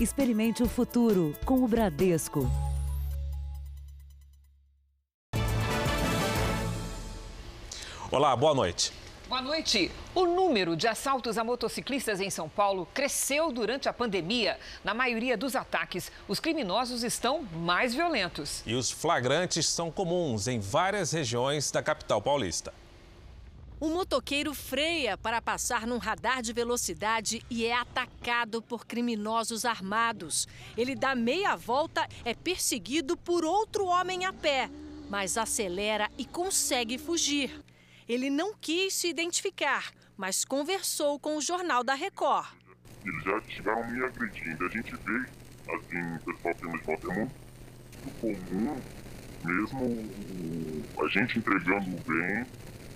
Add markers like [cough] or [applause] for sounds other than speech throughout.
Experimente o futuro com o Bradesco. Olá, boa noite. Boa noite. O número de assaltos a motociclistas em São Paulo cresceu durante a pandemia. Na maioria dos ataques, os criminosos estão mais violentos. E os flagrantes são comuns em várias regiões da capital paulista. Um motoqueiro freia para passar num radar de velocidade e é atacado por criminosos armados. Ele dá meia volta, é perseguido por outro homem a pé, mas acelera e consegue fugir. Ele não quis se identificar, mas conversou com o Jornal da Record. Eles já chegaram me agredindo. A gente vê, assim, o pessoal que nos é muito comum, mesmo a gente entregando o bem,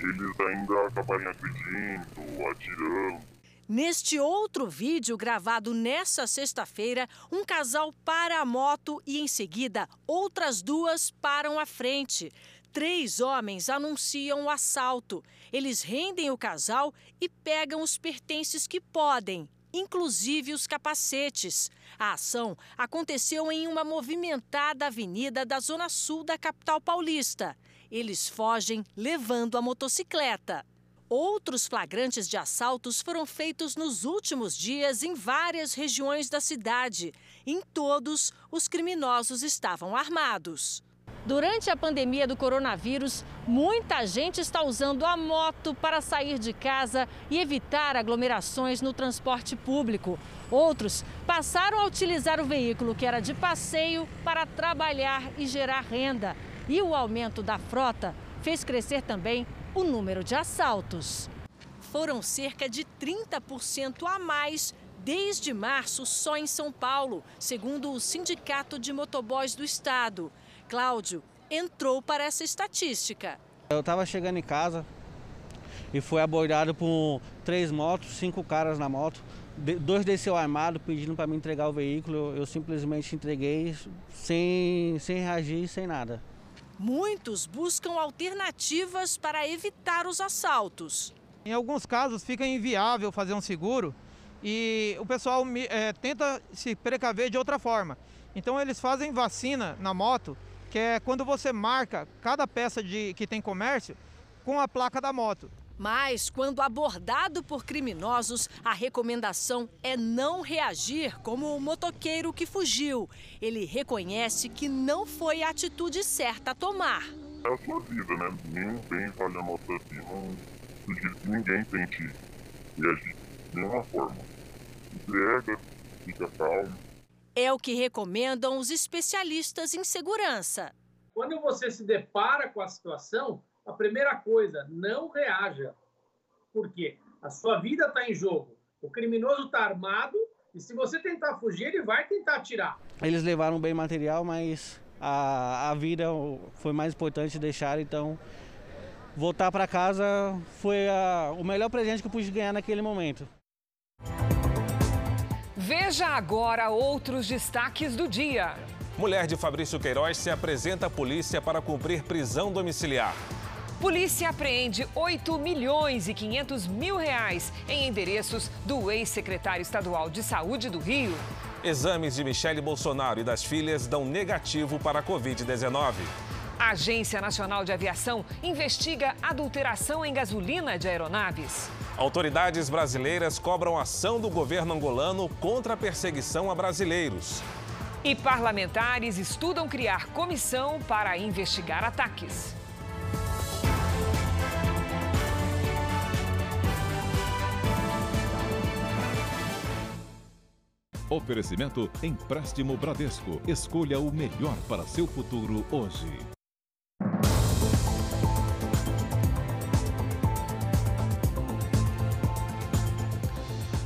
eles ainda acabarem agredindo, atirando. Neste outro vídeo gravado nessa sexta-feira, um casal para a moto e em seguida outras duas param à frente. Três homens anunciam o assalto. Eles rendem o casal e pegam os pertences que podem, inclusive os capacetes. A ação aconteceu em uma movimentada avenida da zona sul da capital paulista. Eles fogem levando a motocicleta. Outros flagrantes de assaltos foram feitos nos últimos dias em várias regiões da cidade. Em todos, os criminosos estavam armados. Durante a pandemia do coronavírus, muita gente está usando a moto para sair de casa e evitar aglomerações no transporte público. Outros passaram a utilizar o veículo que era de passeio para trabalhar e gerar renda. E o aumento da frota fez crescer também o número de assaltos. Foram cerca de 30% a mais desde março só em São Paulo, segundo o Sindicato de Motoboys do Estado. Cláudio entrou para essa estatística. Eu estava chegando em casa e fui abordado por três motos, cinco caras na moto. Dois desceu armado pedindo para me entregar o veículo. Eu simplesmente entreguei sem, sem reagir, sem nada. Muitos buscam alternativas para evitar os assaltos. Em alguns casos fica inviável fazer um seguro e o pessoal é, tenta se precaver de outra forma. Então eles fazem vacina na moto que é quando você marca cada peça de que tem comércio com a placa da moto. Mas, quando abordado por criminosos, a recomendação é não reagir como o motoqueiro que fugiu. Ele reconhece que não foi a atitude certa a tomar. É a sua vida, né? Nenhum bem vale a nossa vida. Não sugiro que ninguém tente reagir de nenhuma forma. Entrega, fica calmo é o que recomendam os especialistas em segurança. Quando você se depara com a situação, a primeira coisa, não reaja. Por quê? A sua vida está em jogo. O criminoso está armado e se você tentar fugir, ele vai tentar atirar. Eles levaram bem material, mas a, a vida foi mais importante deixar, então voltar para casa foi a, o melhor presente que eu pude ganhar naquele momento. Veja agora outros destaques do dia. Mulher de Fabrício Queiroz se apresenta à polícia para cumprir prisão domiciliar. Polícia apreende 8 milhões e 500 mil reais em endereços do ex-secretário estadual de saúde do Rio. Exames de Michele Bolsonaro e das filhas dão negativo para a Covid-19. A Agência Nacional de Aviação investiga adulteração em gasolina de aeronaves. Autoridades brasileiras cobram ação do governo angolano contra a perseguição a brasileiros. E parlamentares estudam criar comissão para investigar ataques. Oferecimento Empréstimo Bradesco. Escolha o melhor para seu futuro hoje.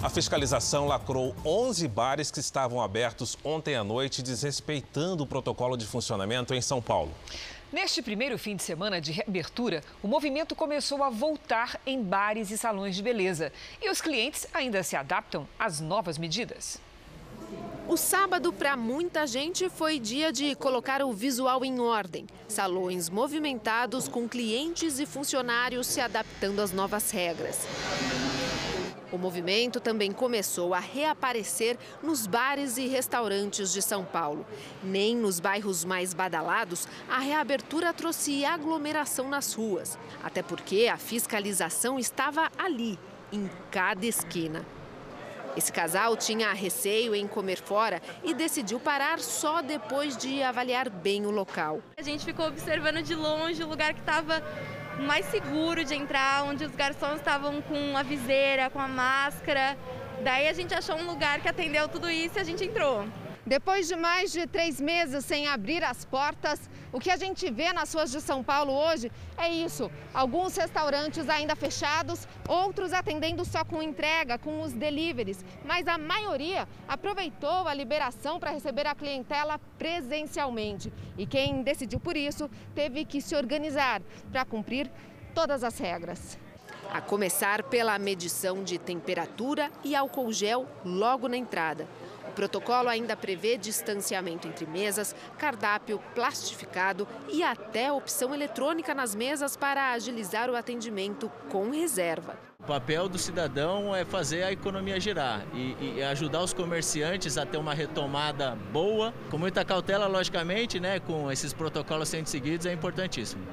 A fiscalização lacrou 11 bares que estavam abertos ontem à noite, desrespeitando o protocolo de funcionamento em São Paulo. Neste primeiro fim de semana de reabertura, o movimento começou a voltar em bares e salões de beleza. E os clientes ainda se adaptam às novas medidas. O sábado, para muita gente, foi dia de colocar o visual em ordem. Salões movimentados com clientes e funcionários se adaptando às novas regras. O movimento também começou a reaparecer nos bares e restaurantes de São Paulo. Nem nos bairros mais badalados, a reabertura trouxe aglomeração nas ruas. Até porque a fiscalização estava ali, em cada esquina. Esse casal tinha receio em comer fora e decidiu parar só depois de avaliar bem o local. A gente ficou observando de longe o lugar que estava mais seguro de entrar, onde os garçons estavam com a viseira, com a máscara. Daí a gente achou um lugar que atendeu tudo isso e a gente entrou. Depois de mais de três meses sem abrir as portas, o que a gente vê nas ruas de São Paulo hoje é isso: alguns restaurantes ainda fechados, outros atendendo só com entrega, com os deliveries, mas a maioria aproveitou a liberação para receber a clientela presencialmente. E quem decidiu por isso teve que se organizar para cumprir todas as regras. A começar pela medição de temperatura e álcool gel logo na entrada protocolo ainda prevê distanciamento entre mesas, cardápio plastificado e até opção eletrônica nas mesas para agilizar o atendimento com reserva. O papel do cidadão é fazer a economia girar e, e, ajudar os comerciantes a ter uma retomada boa, com muita cautela, logicamente, né, com esses protocolos sendo seguidos, é importantíssimo.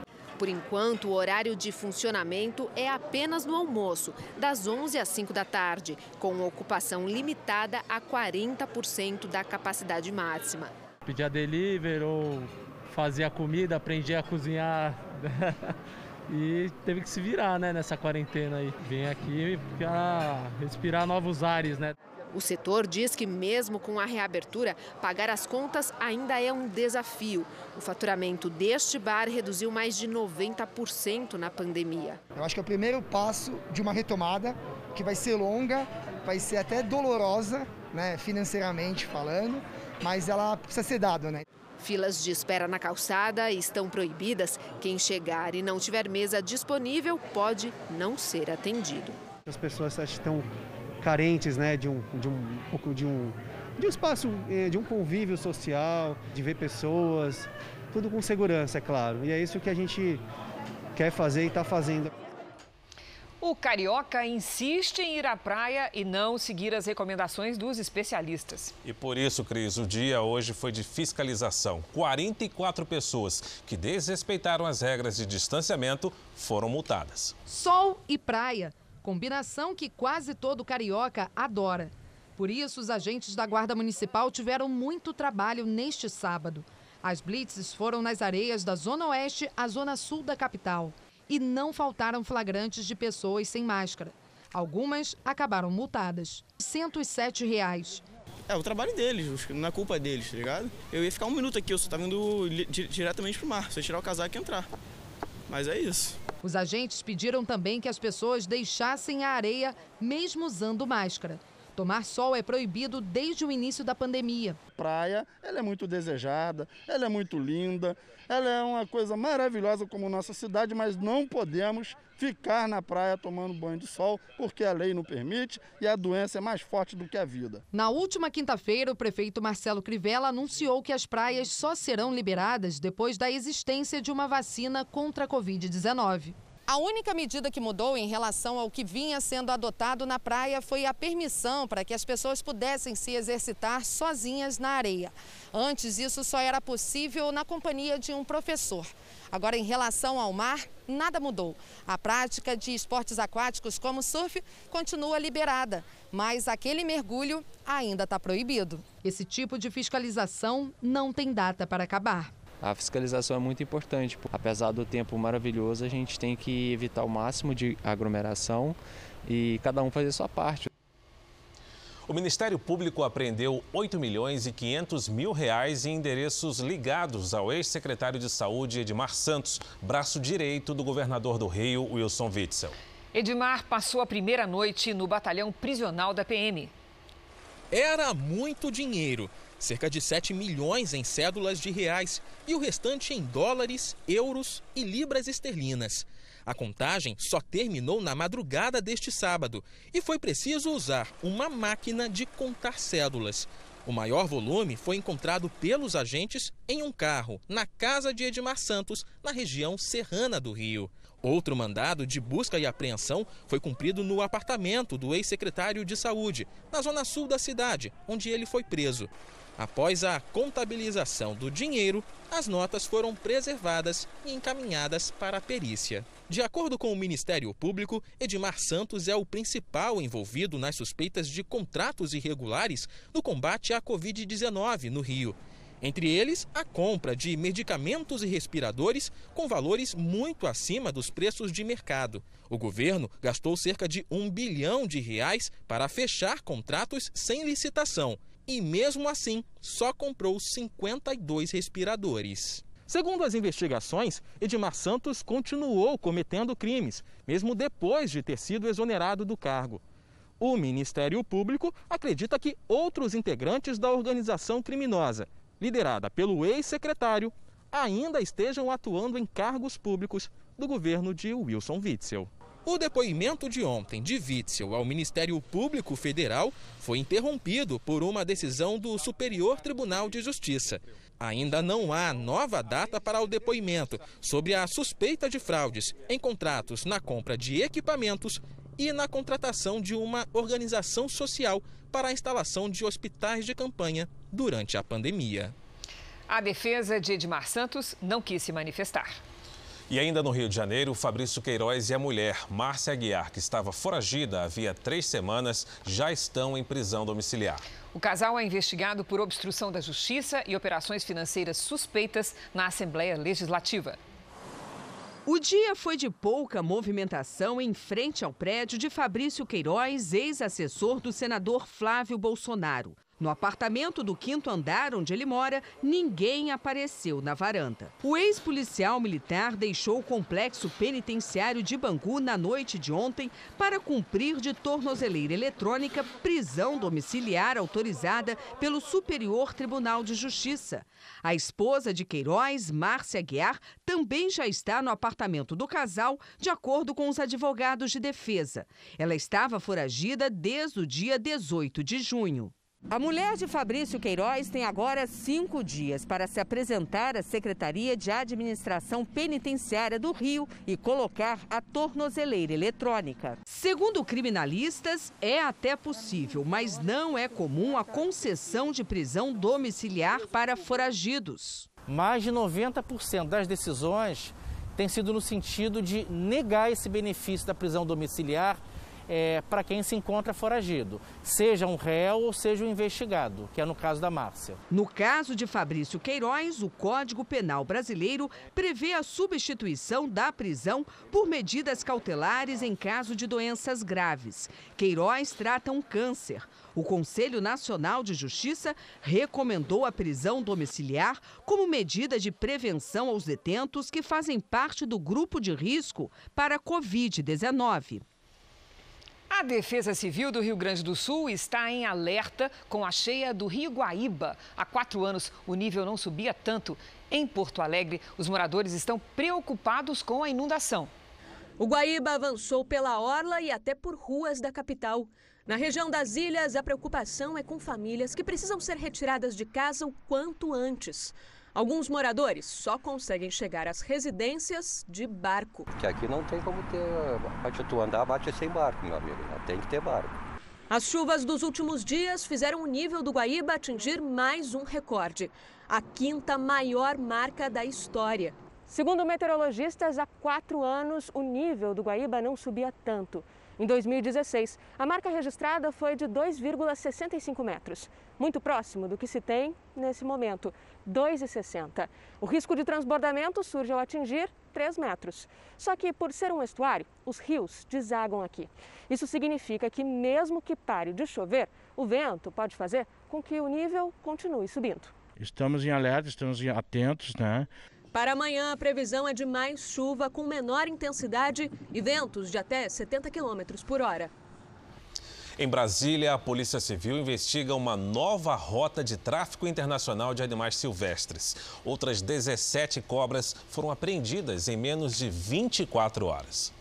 Por enquanto, o horário de funcionamento é apenas no almoço, das 11 às 5 da tarde, com ocupação limitada a 40% da capacidade máxima. Pedir a delivery ou fazer a comida, aprender a cozinhar. [laughs] e teve que se virar né, nessa quarentena aí. Vem aqui para respirar novos ares, né? O setor diz que, mesmo com a reabertura, pagar as contas ainda é um desafio. O faturamento deste bar reduziu mais de 90% na pandemia. Eu acho que é o primeiro passo de uma retomada que vai ser longa, vai ser até dolorosa, né, financeiramente falando, mas ela precisa ser dada, né? Filas de espera na calçada estão proibidas. Quem chegar e não tiver mesa disponível pode não ser atendido. As pessoas estão carentes né, de, um, de, um, de, um, de um espaço, eh, de um convívio social, de ver pessoas, tudo com segurança, é claro. E é isso que a gente quer fazer e está fazendo. O carioca insiste em ir à praia e não seguir as recomendações dos especialistas. E por isso, Cris, o dia hoje foi de fiscalização. 44 pessoas que desrespeitaram as regras de distanciamento foram multadas. Sol e praia combinação que quase todo carioca adora. Por isso, os agentes da Guarda Municipal tiveram muito trabalho neste sábado. As blitzes foram nas areias da Zona Oeste à Zona Sul da capital. E não faltaram flagrantes de pessoas sem máscara. Algumas acabaram multadas. 107 reais. É o trabalho deles, não é culpa deles, tá ligado? Eu ia ficar um minuto aqui, eu só tava indo diretamente pro mar, só tirar o casaco e entrar. Mas é isso. Os agentes pediram também que as pessoas deixassem a areia mesmo usando máscara. Tomar sol é proibido desde o início da pandemia. Praia, ela é muito desejada, ela é muito linda, ela é uma coisa maravilhosa como nossa cidade, mas não podemos ficar na praia tomando banho de sol, porque a lei não permite e a doença é mais forte do que a vida. Na última quinta-feira, o prefeito Marcelo Crivella anunciou que as praias só serão liberadas depois da existência de uma vacina contra a Covid-19. A única medida que mudou em relação ao que vinha sendo adotado na praia foi a permissão para que as pessoas pudessem se exercitar sozinhas na areia. Antes, isso só era possível na companhia de um professor. Agora, em relação ao mar, nada mudou. A prática de esportes aquáticos como surf continua liberada, mas aquele mergulho ainda está proibido. Esse tipo de fiscalização não tem data para acabar a fiscalização é muito importante. Apesar do tempo maravilhoso, a gente tem que evitar o máximo de aglomeração e cada um fazer a sua parte. O Ministério Público apreendeu 8 milhões e 500 mil reais em endereços ligados ao ex-secretário de Saúde Edmar Santos, braço direito do governador do Rio, Wilson Witzel. Edmar passou a primeira noite no batalhão prisional da PM. Era muito dinheiro cerca de 7 milhões em cédulas de reais e o restante em dólares, euros e libras esterlinas. A contagem só terminou na madrugada deste sábado e foi preciso usar uma máquina de contar cédulas. O maior volume foi encontrado pelos agentes em um carro, na casa de Edmar Santos, na região serrana do Rio. Outro mandado de busca e apreensão foi cumprido no apartamento do ex-secretário de Saúde, na zona sul da cidade, onde ele foi preso. Após a contabilização do dinheiro, as notas foram preservadas e encaminhadas para a perícia. De acordo com o Ministério Público, Edmar Santos é o principal envolvido nas suspeitas de contratos irregulares no combate à Covid-19 no Rio. Entre eles, a compra de medicamentos e respiradores com valores muito acima dos preços de mercado. O governo gastou cerca de um bilhão de reais para fechar contratos sem licitação e, mesmo assim, só comprou 52 respiradores. Segundo as investigações, Edmar Santos continuou cometendo crimes, mesmo depois de ter sido exonerado do cargo. O Ministério Público acredita que outros integrantes da organização criminosa liderada pelo ex-secretário, ainda estejam atuando em cargos públicos do governo de Wilson Witzel. O depoimento de ontem de Witzel ao Ministério Público Federal foi interrompido por uma decisão do Superior Tribunal de Justiça. Ainda não há nova data para o depoimento sobre a suspeita de fraudes em contratos na compra de equipamentos e na contratação de uma organização social para a instalação de hospitais de campanha durante a pandemia. A defesa de Edmar Santos não quis se manifestar. E ainda no Rio de Janeiro, Fabrício Queiroz e a mulher, Márcia Aguiar, que estava foragida havia três semanas, já estão em prisão domiciliar. O casal é investigado por obstrução da justiça e operações financeiras suspeitas na Assembleia Legislativa. O dia foi de pouca movimentação em frente ao prédio de Fabrício Queiroz, ex-assessor do senador Flávio Bolsonaro. No apartamento do quinto andar onde ele mora, ninguém apareceu na varanda. O ex-policial militar deixou o complexo penitenciário de Bangu na noite de ontem para cumprir de tornozeleira eletrônica prisão domiciliar autorizada pelo Superior Tribunal de Justiça. A esposa de Queiroz, Márcia Guiar, também já está no apartamento do casal, de acordo com os advogados de defesa. Ela estava foragida desde o dia 18 de junho. A mulher de Fabrício Queiroz tem agora cinco dias para se apresentar à Secretaria de Administração Penitenciária do Rio e colocar a tornozeleira eletrônica. Segundo criminalistas, é até possível, mas não é comum a concessão de prisão domiciliar para foragidos. Mais de 90% das decisões têm sido no sentido de negar esse benefício da prisão domiciliar é, para quem se encontra foragido, seja um réu ou seja um investigado, que é no caso da Márcia. No caso de Fabrício Queiroz, o Código Penal brasileiro prevê a substituição da prisão por medidas cautelares em caso de doenças graves. Queiroz trata um câncer. O Conselho Nacional de Justiça recomendou a prisão domiciliar como medida de prevenção aos detentos que fazem parte do grupo de risco para a Covid-19. A Defesa Civil do Rio Grande do Sul está em alerta com a cheia do Rio Guaíba. Há quatro anos, o nível não subia tanto. Em Porto Alegre, os moradores estão preocupados com a inundação. O Guaíba avançou pela orla e até por ruas da capital. Na região das ilhas, a preocupação é com famílias que precisam ser retiradas de casa o quanto antes. Alguns moradores só conseguem chegar às residências de barco. Que aqui não tem como ter. Bate tu andar, bate sem barco, meu amigo. Tem que ter barco. As chuvas dos últimos dias fizeram o nível do Guaíba atingir mais um recorde a quinta maior marca da história. Segundo meteorologistas, há quatro anos o nível do Guaíba não subia tanto. Em 2016, a marca registrada foi de 2,65 metros, muito próximo do que se tem nesse momento, 2,60. O risco de transbordamento surge ao atingir 3 metros. Só que, por ser um estuário, os rios desagam aqui. Isso significa que, mesmo que pare de chover, o vento pode fazer com que o nível continue subindo. Estamos em alerta, estamos atentos, né? Para amanhã, a previsão é de mais chuva com menor intensidade e ventos de até 70 km por hora. Em Brasília, a Polícia Civil investiga uma nova rota de tráfico internacional de animais silvestres. Outras 17 cobras foram apreendidas em menos de 24 horas.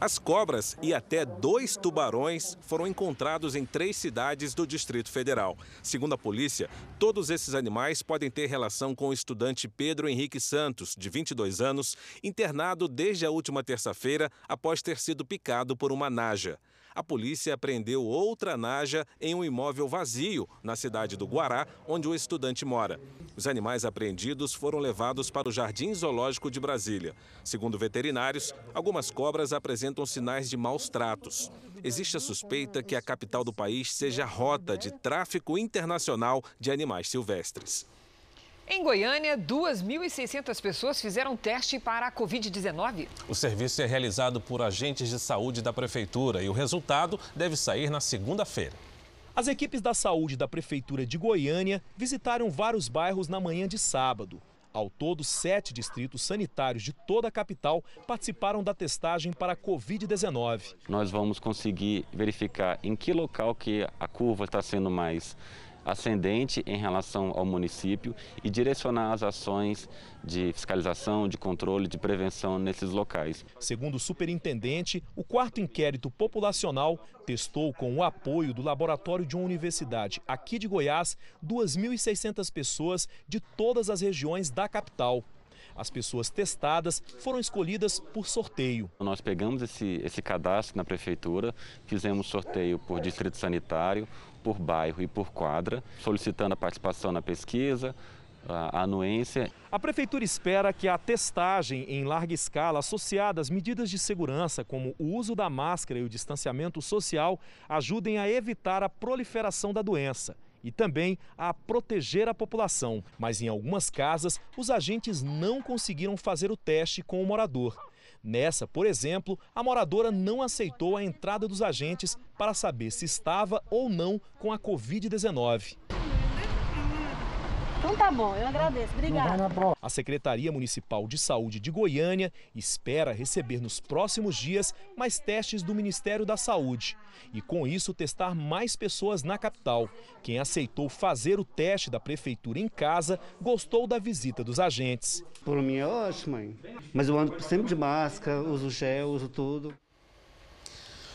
As cobras e até dois tubarões foram encontrados em três cidades do Distrito Federal. Segundo a polícia, todos esses animais podem ter relação com o estudante Pedro Henrique Santos, de 22 anos, internado desde a última terça-feira após ter sido picado por uma naja a polícia apreendeu outra naja em um imóvel vazio na cidade do Guará, onde o estudante mora. Os animais apreendidos foram levados para o Jardim Zoológico de Brasília. Segundo veterinários, algumas cobras apresentam sinais de maus tratos. Existe a suspeita que a capital do país seja rota de tráfico internacional de animais silvestres. Em Goiânia, 2.600 pessoas fizeram teste para a Covid-19. O serviço é realizado por agentes de saúde da Prefeitura e o resultado deve sair na segunda-feira. As equipes da saúde da Prefeitura de Goiânia visitaram vários bairros na manhã de sábado. Ao todo, sete distritos sanitários de toda a capital participaram da testagem para a Covid-19. Nós vamos conseguir verificar em que local que a curva está sendo mais ascendente em relação ao município e direcionar as ações de fiscalização, de controle, de prevenção nesses locais. Segundo o superintendente, o quarto inquérito populacional testou com o apoio do laboratório de uma universidade aqui de Goiás 2.600 pessoas de todas as regiões da capital. As pessoas testadas foram escolhidas por sorteio. Nós pegamos esse, esse cadastro na prefeitura, fizemos sorteio por distrito sanitário, por bairro e por quadra, solicitando a participação na pesquisa, a anuência. A Prefeitura espera que a testagem em larga escala, associada às medidas de segurança, como o uso da máscara e o distanciamento social, ajudem a evitar a proliferação da doença e também a proteger a população. Mas em algumas casas, os agentes não conseguiram fazer o teste com o morador. Nessa, por exemplo, a moradora não aceitou a entrada dos agentes para saber se estava ou não com a Covid-19. Então tá bom, eu agradeço. Obrigada. A Secretaria Municipal de Saúde de Goiânia espera receber nos próximos dias mais testes do Ministério da Saúde e, com isso, testar mais pessoas na capital. Quem aceitou fazer o teste da prefeitura em casa gostou da visita dos agentes. Por mim é ótimo, mãe. Mas eu ando sempre de máscara, uso gel, uso tudo.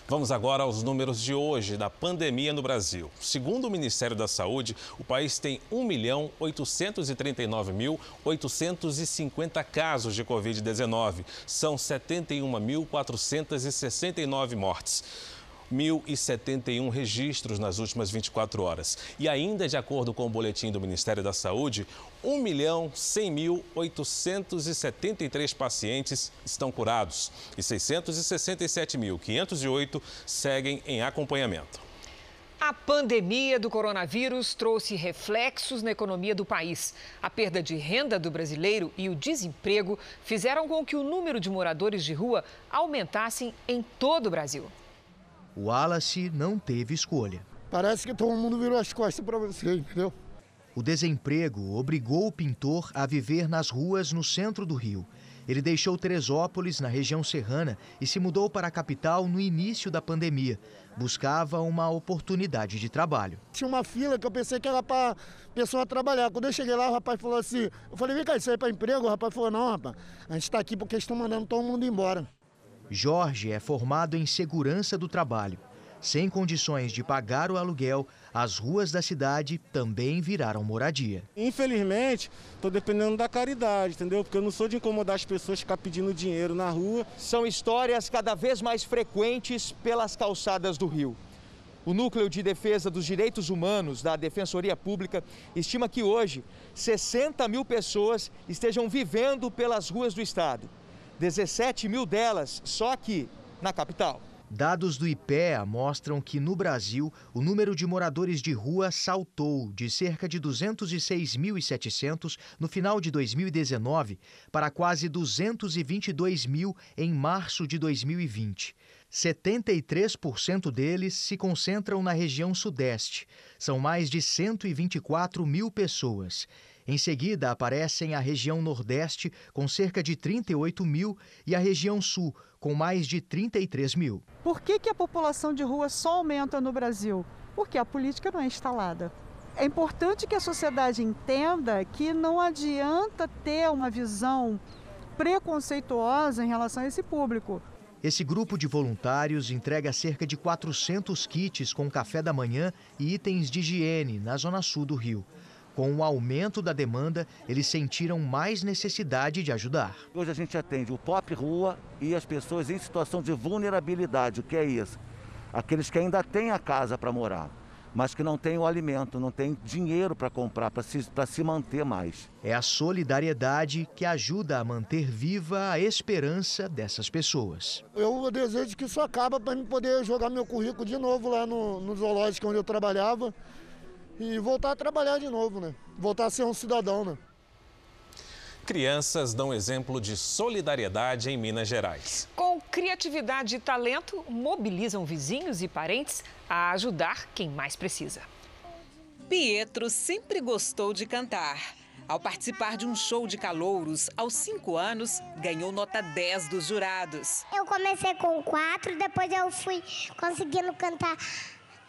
Vamos agora aos números de hoje da pandemia no Brasil. Segundo o Ministério da Saúde, o país tem 1.839.850 casos de Covid-19. São 71.469 mortes. 1.071 registros nas últimas 24 horas. E ainda de acordo com o boletim do Ministério da Saúde, 1.100.873 pacientes estão curados e 667.508 seguem em acompanhamento. A pandemia do coronavírus trouxe reflexos na economia do país. A perda de renda do brasileiro e o desemprego fizeram com que o número de moradores de rua aumentassem em todo o Brasil. O Wallace não teve escolha. Parece que todo mundo virou as costas para você, entendeu? O desemprego obrigou o pintor a viver nas ruas no centro do Rio. Ele deixou Teresópolis, na região serrana, e se mudou para a capital no início da pandemia. Buscava uma oportunidade de trabalho. Tinha uma fila que eu pensei que era para pessoa trabalhar. Quando eu cheguei lá, o rapaz falou assim: eu falei, vem cá, isso aí é para emprego? O rapaz falou: não, rapaz, a gente está aqui porque estão mandando todo mundo embora. Jorge é formado em segurança do trabalho. Sem condições de pagar o aluguel, as ruas da cidade também viraram moradia. Infelizmente, estou dependendo da caridade, entendeu? Porque eu não sou de incomodar as pessoas ficar pedindo dinheiro na rua. São histórias cada vez mais frequentes pelas calçadas do Rio. O Núcleo de Defesa dos Direitos Humanos da Defensoria Pública estima que hoje 60 mil pessoas estejam vivendo pelas ruas do estado. 17 mil delas só aqui, na capital. Dados do IPEA mostram que no Brasil o número de moradores de rua saltou de cerca de 206.700 no final de 2019 para quase 222 mil em março de 2020. 73% deles se concentram na região Sudeste. São mais de 124 mil pessoas. Em seguida, aparecem a região Nordeste, com cerca de 38 mil, e a região Sul, com mais de 33 mil. Por que, que a população de rua só aumenta no Brasil? Porque a política não é instalada. É importante que a sociedade entenda que não adianta ter uma visão preconceituosa em relação a esse público. Esse grupo de voluntários entrega cerca de 400 kits com café da manhã e itens de higiene na zona sul do Rio. Com o aumento da demanda, eles sentiram mais necessidade de ajudar. Hoje a gente atende o pop rua e as pessoas em situação de vulnerabilidade. O que é isso? Aqueles que ainda têm a casa para morar, mas que não têm o alimento, não têm dinheiro para comprar, para se, se manter mais. É a solidariedade que ajuda a manter viva a esperança dessas pessoas. Eu desejo que isso acabe para poder jogar meu currículo de novo lá no, no zoológico onde eu trabalhava e voltar a trabalhar de novo, né? Voltar a ser um cidadão, né? Crianças dão exemplo de solidariedade em Minas Gerais. Com criatividade e talento, mobilizam vizinhos e parentes a ajudar quem mais precisa. Pietro sempre gostou de cantar. Ao participar de um show de calouros, aos 5 anos, ganhou nota 10 dos jurados. Eu comecei com 4, depois eu fui conseguindo cantar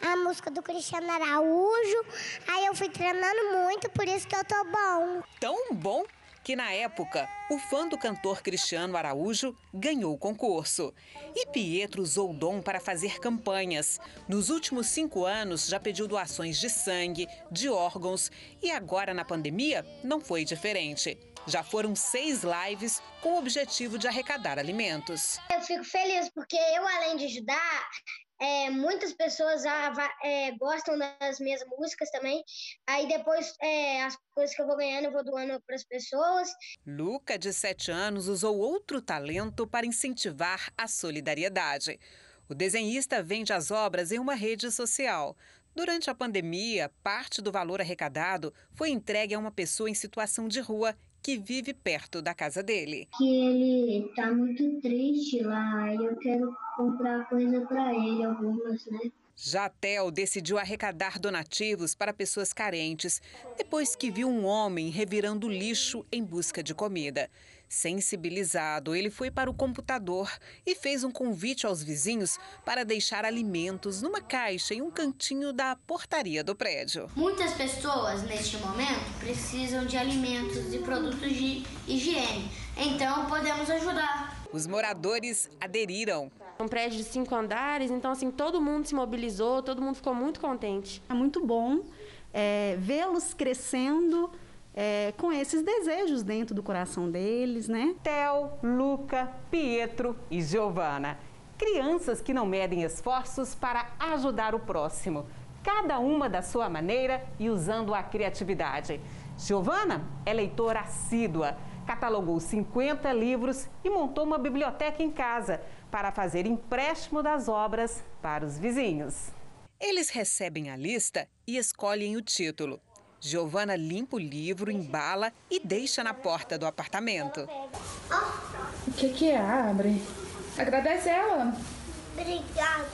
a música do Cristiano Araújo. Aí eu fui treinando muito, por isso que eu tô bom. Tão bom que na época o fã do cantor Cristiano Araújo ganhou o concurso. E Pietro usou o dom para fazer campanhas. Nos últimos cinco anos já pediu doações de sangue, de órgãos e agora na pandemia não foi diferente. Já foram seis lives com o objetivo de arrecadar alimentos. Eu fico feliz porque eu, além de ajudar, é, muitas pessoas é, gostam das minhas músicas também. Aí depois é, as coisas que eu vou ganhando eu vou doando para as pessoas. Luca, de 7 anos, usou outro talento para incentivar a solidariedade. O desenhista vende as obras em uma rede social. Durante a pandemia, parte do valor arrecadado foi entregue a uma pessoa em situação de rua que vive perto da casa dele. Que ele está muito triste lá e eu quero comprar coisa para ele, algumas, né? Jatel decidiu arrecadar donativos para pessoas carentes depois que viu um homem revirando lixo em busca de comida. Sensibilizado, ele foi para o computador e fez um convite aos vizinhos para deixar alimentos numa caixa em um cantinho da portaria do prédio. Muitas pessoas, neste momento, precisam de alimentos e produtos de higiene, então podemos ajudar. Os moradores aderiram. Um prédio de cinco andares, então assim todo mundo se mobilizou, todo mundo ficou muito contente. É muito bom é, vê-los crescendo é, com esses desejos dentro do coração deles, né? Theo, Luca, Pietro e Giovana. Crianças que não medem esforços para ajudar o próximo, cada uma da sua maneira e usando a criatividade. Giovana é leitora assídua, catalogou 50 livros e montou uma biblioteca em casa para fazer empréstimo das obras para os vizinhos. Eles recebem a lista e escolhem o título. Giovana limpa o livro, embala e deixa na porta do apartamento. O que, que é? Abre. Agradece ela. Obrigada.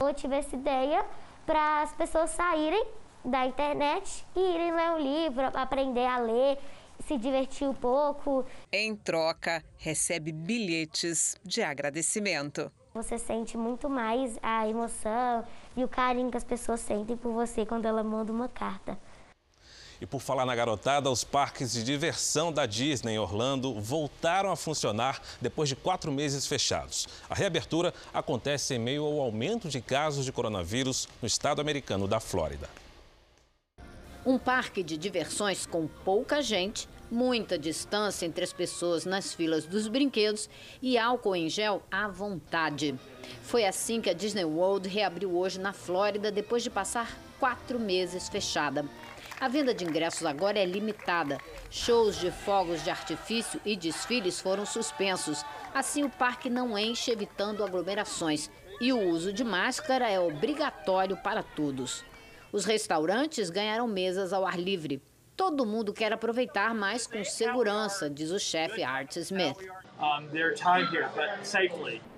Eu tive essa ideia para as pessoas saírem da internet e irem ler o livro, aprender a ler, se divertir um pouco. Em troca, recebe bilhetes de agradecimento. Você sente muito mais a emoção e o carinho que as pessoas sentem por você quando ela manda uma carta. E por falar na garotada, os parques de diversão da Disney em Orlando voltaram a funcionar depois de quatro meses fechados. A reabertura acontece em meio ao aumento de casos de coronavírus no estado americano da Flórida. Um parque de diversões com pouca gente, muita distância entre as pessoas nas filas dos brinquedos e álcool em gel à vontade. Foi assim que a Disney World reabriu hoje na Flórida depois de passar quatro meses fechada. A venda de ingressos agora é limitada. Shows de fogos de artifício e desfiles foram suspensos. Assim, o parque não enche, evitando aglomerações. E o uso de máscara é obrigatório para todos. Os restaurantes ganharam mesas ao ar livre. Todo mundo quer aproveitar mais com segurança, diz o chefe Art Smith.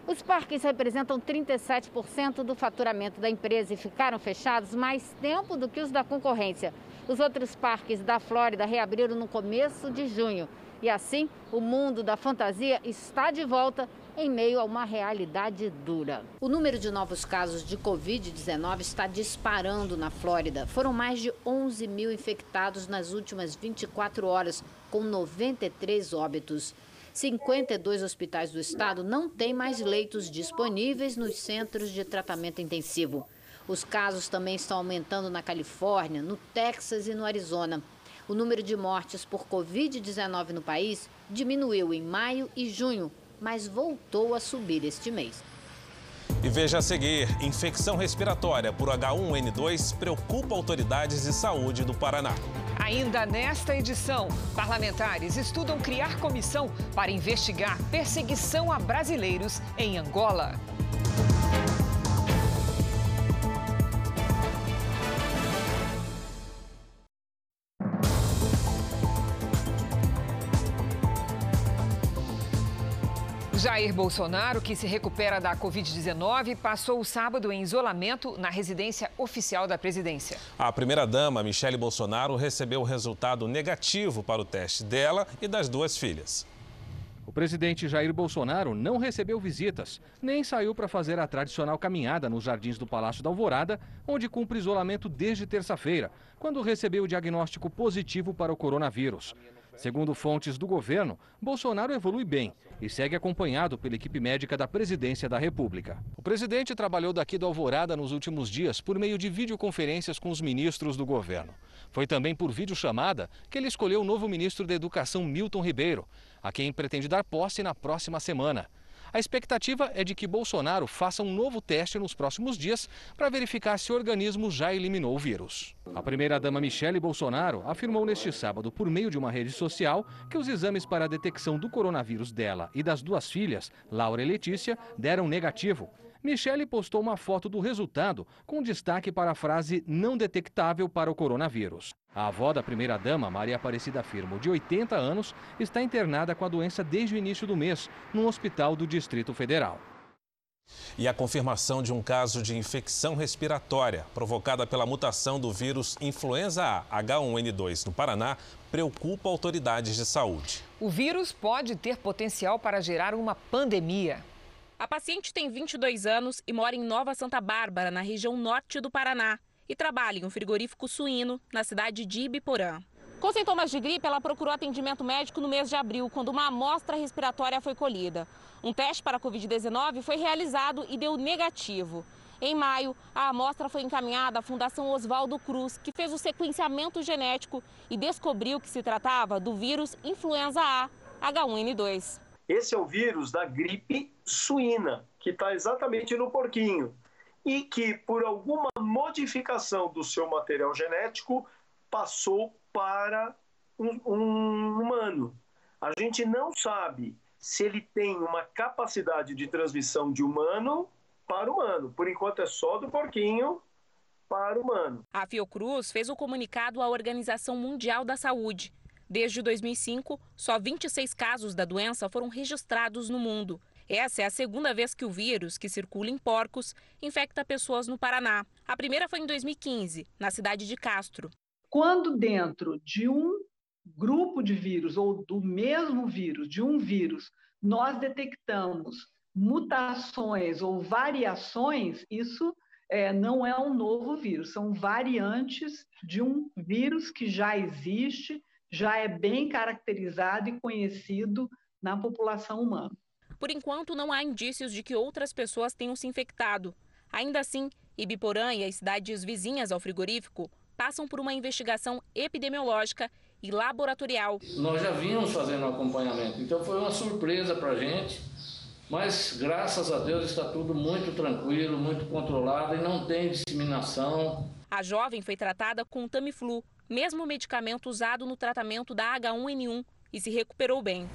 Os parques representam 37% do faturamento da empresa e ficaram fechados mais tempo do que os da concorrência. Os outros parques da Flórida reabriram no começo de junho. E assim, o mundo da fantasia está de volta em meio a uma realidade dura. O número de novos casos de Covid-19 está disparando na Flórida. Foram mais de 11 mil infectados nas últimas 24 horas, com 93 óbitos. 52 hospitais do estado não têm mais leitos disponíveis nos centros de tratamento intensivo. Os casos também estão aumentando na Califórnia, no Texas e no Arizona. O número de mortes por Covid-19 no país diminuiu em maio e junho, mas voltou a subir este mês. E veja a seguir: infecção respiratória por H1N2 preocupa autoridades de saúde do Paraná. Ainda nesta edição, parlamentares estudam criar comissão para investigar perseguição a brasileiros em Angola. Jair Bolsonaro, que se recupera da Covid-19, passou o sábado em isolamento na residência oficial da presidência. A primeira-dama, Michele Bolsonaro, recebeu o resultado negativo para o teste dela e das duas filhas. O presidente Jair Bolsonaro não recebeu visitas, nem saiu para fazer a tradicional caminhada nos jardins do Palácio da Alvorada, onde cumpre isolamento desde terça-feira, quando recebeu o diagnóstico positivo para o coronavírus. Segundo fontes do governo, Bolsonaro evolui bem e segue acompanhado pela equipe médica da Presidência da República. O presidente trabalhou daqui do Alvorada nos últimos dias por meio de videoconferências com os ministros do governo. Foi também por videochamada que ele escolheu o novo ministro da Educação, Milton Ribeiro, a quem pretende dar posse na próxima semana. A expectativa é de que Bolsonaro faça um novo teste nos próximos dias para verificar se o organismo já eliminou o vírus. A primeira-dama Michele Bolsonaro afirmou neste sábado, por meio de uma rede social, que os exames para a detecção do coronavírus dela e das duas filhas, Laura e Letícia, deram negativo. Michele postou uma foto do resultado com destaque para a frase não detectável para o coronavírus. A avó da primeira-dama, Maria Aparecida Firmo, de 80 anos, está internada com a doença desde o início do mês, num hospital do Distrito Federal. E a confirmação de um caso de infecção respiratória provocada pela mutação do vírus influenza A H1N2 no Paraná preocupa autoridades de saúde. O vírus pode ter potencial para gerar uma pandemia. A paciente tem 22 anos e mora em Nova Santa Bárbara, na região norte do Paraná, e trabalha em um frigorífico suíno na cidade de Ibiporã. Com sintomas de gripe, ela procurou atendimento médico no mês de abril, quando uma amostra respiratória foi colhida. Um teste para a Covid-19 foi realizado e deu negativo. Em maio, a amostra foi encaminhada à Fundação Oswaldo Cruz, que fez o sequenciamento genético e descobriu que se tratava do vírus influenza A, H1N2. Esse é o vírus da gripe suína, que está exatamente no porquinho, e que, por alguma modificação do seu material genético, passou para um, um humano. A gente não sabe se ele tem uma capacidade de transmissão de humano para humano. Por enquanto é só do porquinho para humano. A Fiocruz fez o comunicado à Organização Mundial da Saúde Desde 2005, só 26 casos da doença foram registrados no mundo. Essa é a segunda vez que o vírus, que circula em porcos, infecta pessoas no Paraná. A primeira foi em 2015, na cidade de Castro. Quando dentro de um grupo de vírus ou do mesmo vírus, de um vírus, nós detectamos mutações ou variações, isso é, não é um novo vírus, são variantes de um vírus que já existe já é bem caracterizado e conhecido na população humana. Por enquanto, não há indícios de que outras pessoas tenham se infectado. Ainda assim, Ibiporã e as cidades vizinhas ao frigorífico passam por uma investigação epidemiológica e laboratorial. Nós já vínhamos fazendo acompanhamento, então foi uma surpresa para a gente, mas graças a Deus está tudo muito tranquilo, muito controlado e não tem disseminação. A jovem foi tratada com Tamiflu, mesmo medicamento usado no tratamento da H1N1 e se recuperou bem.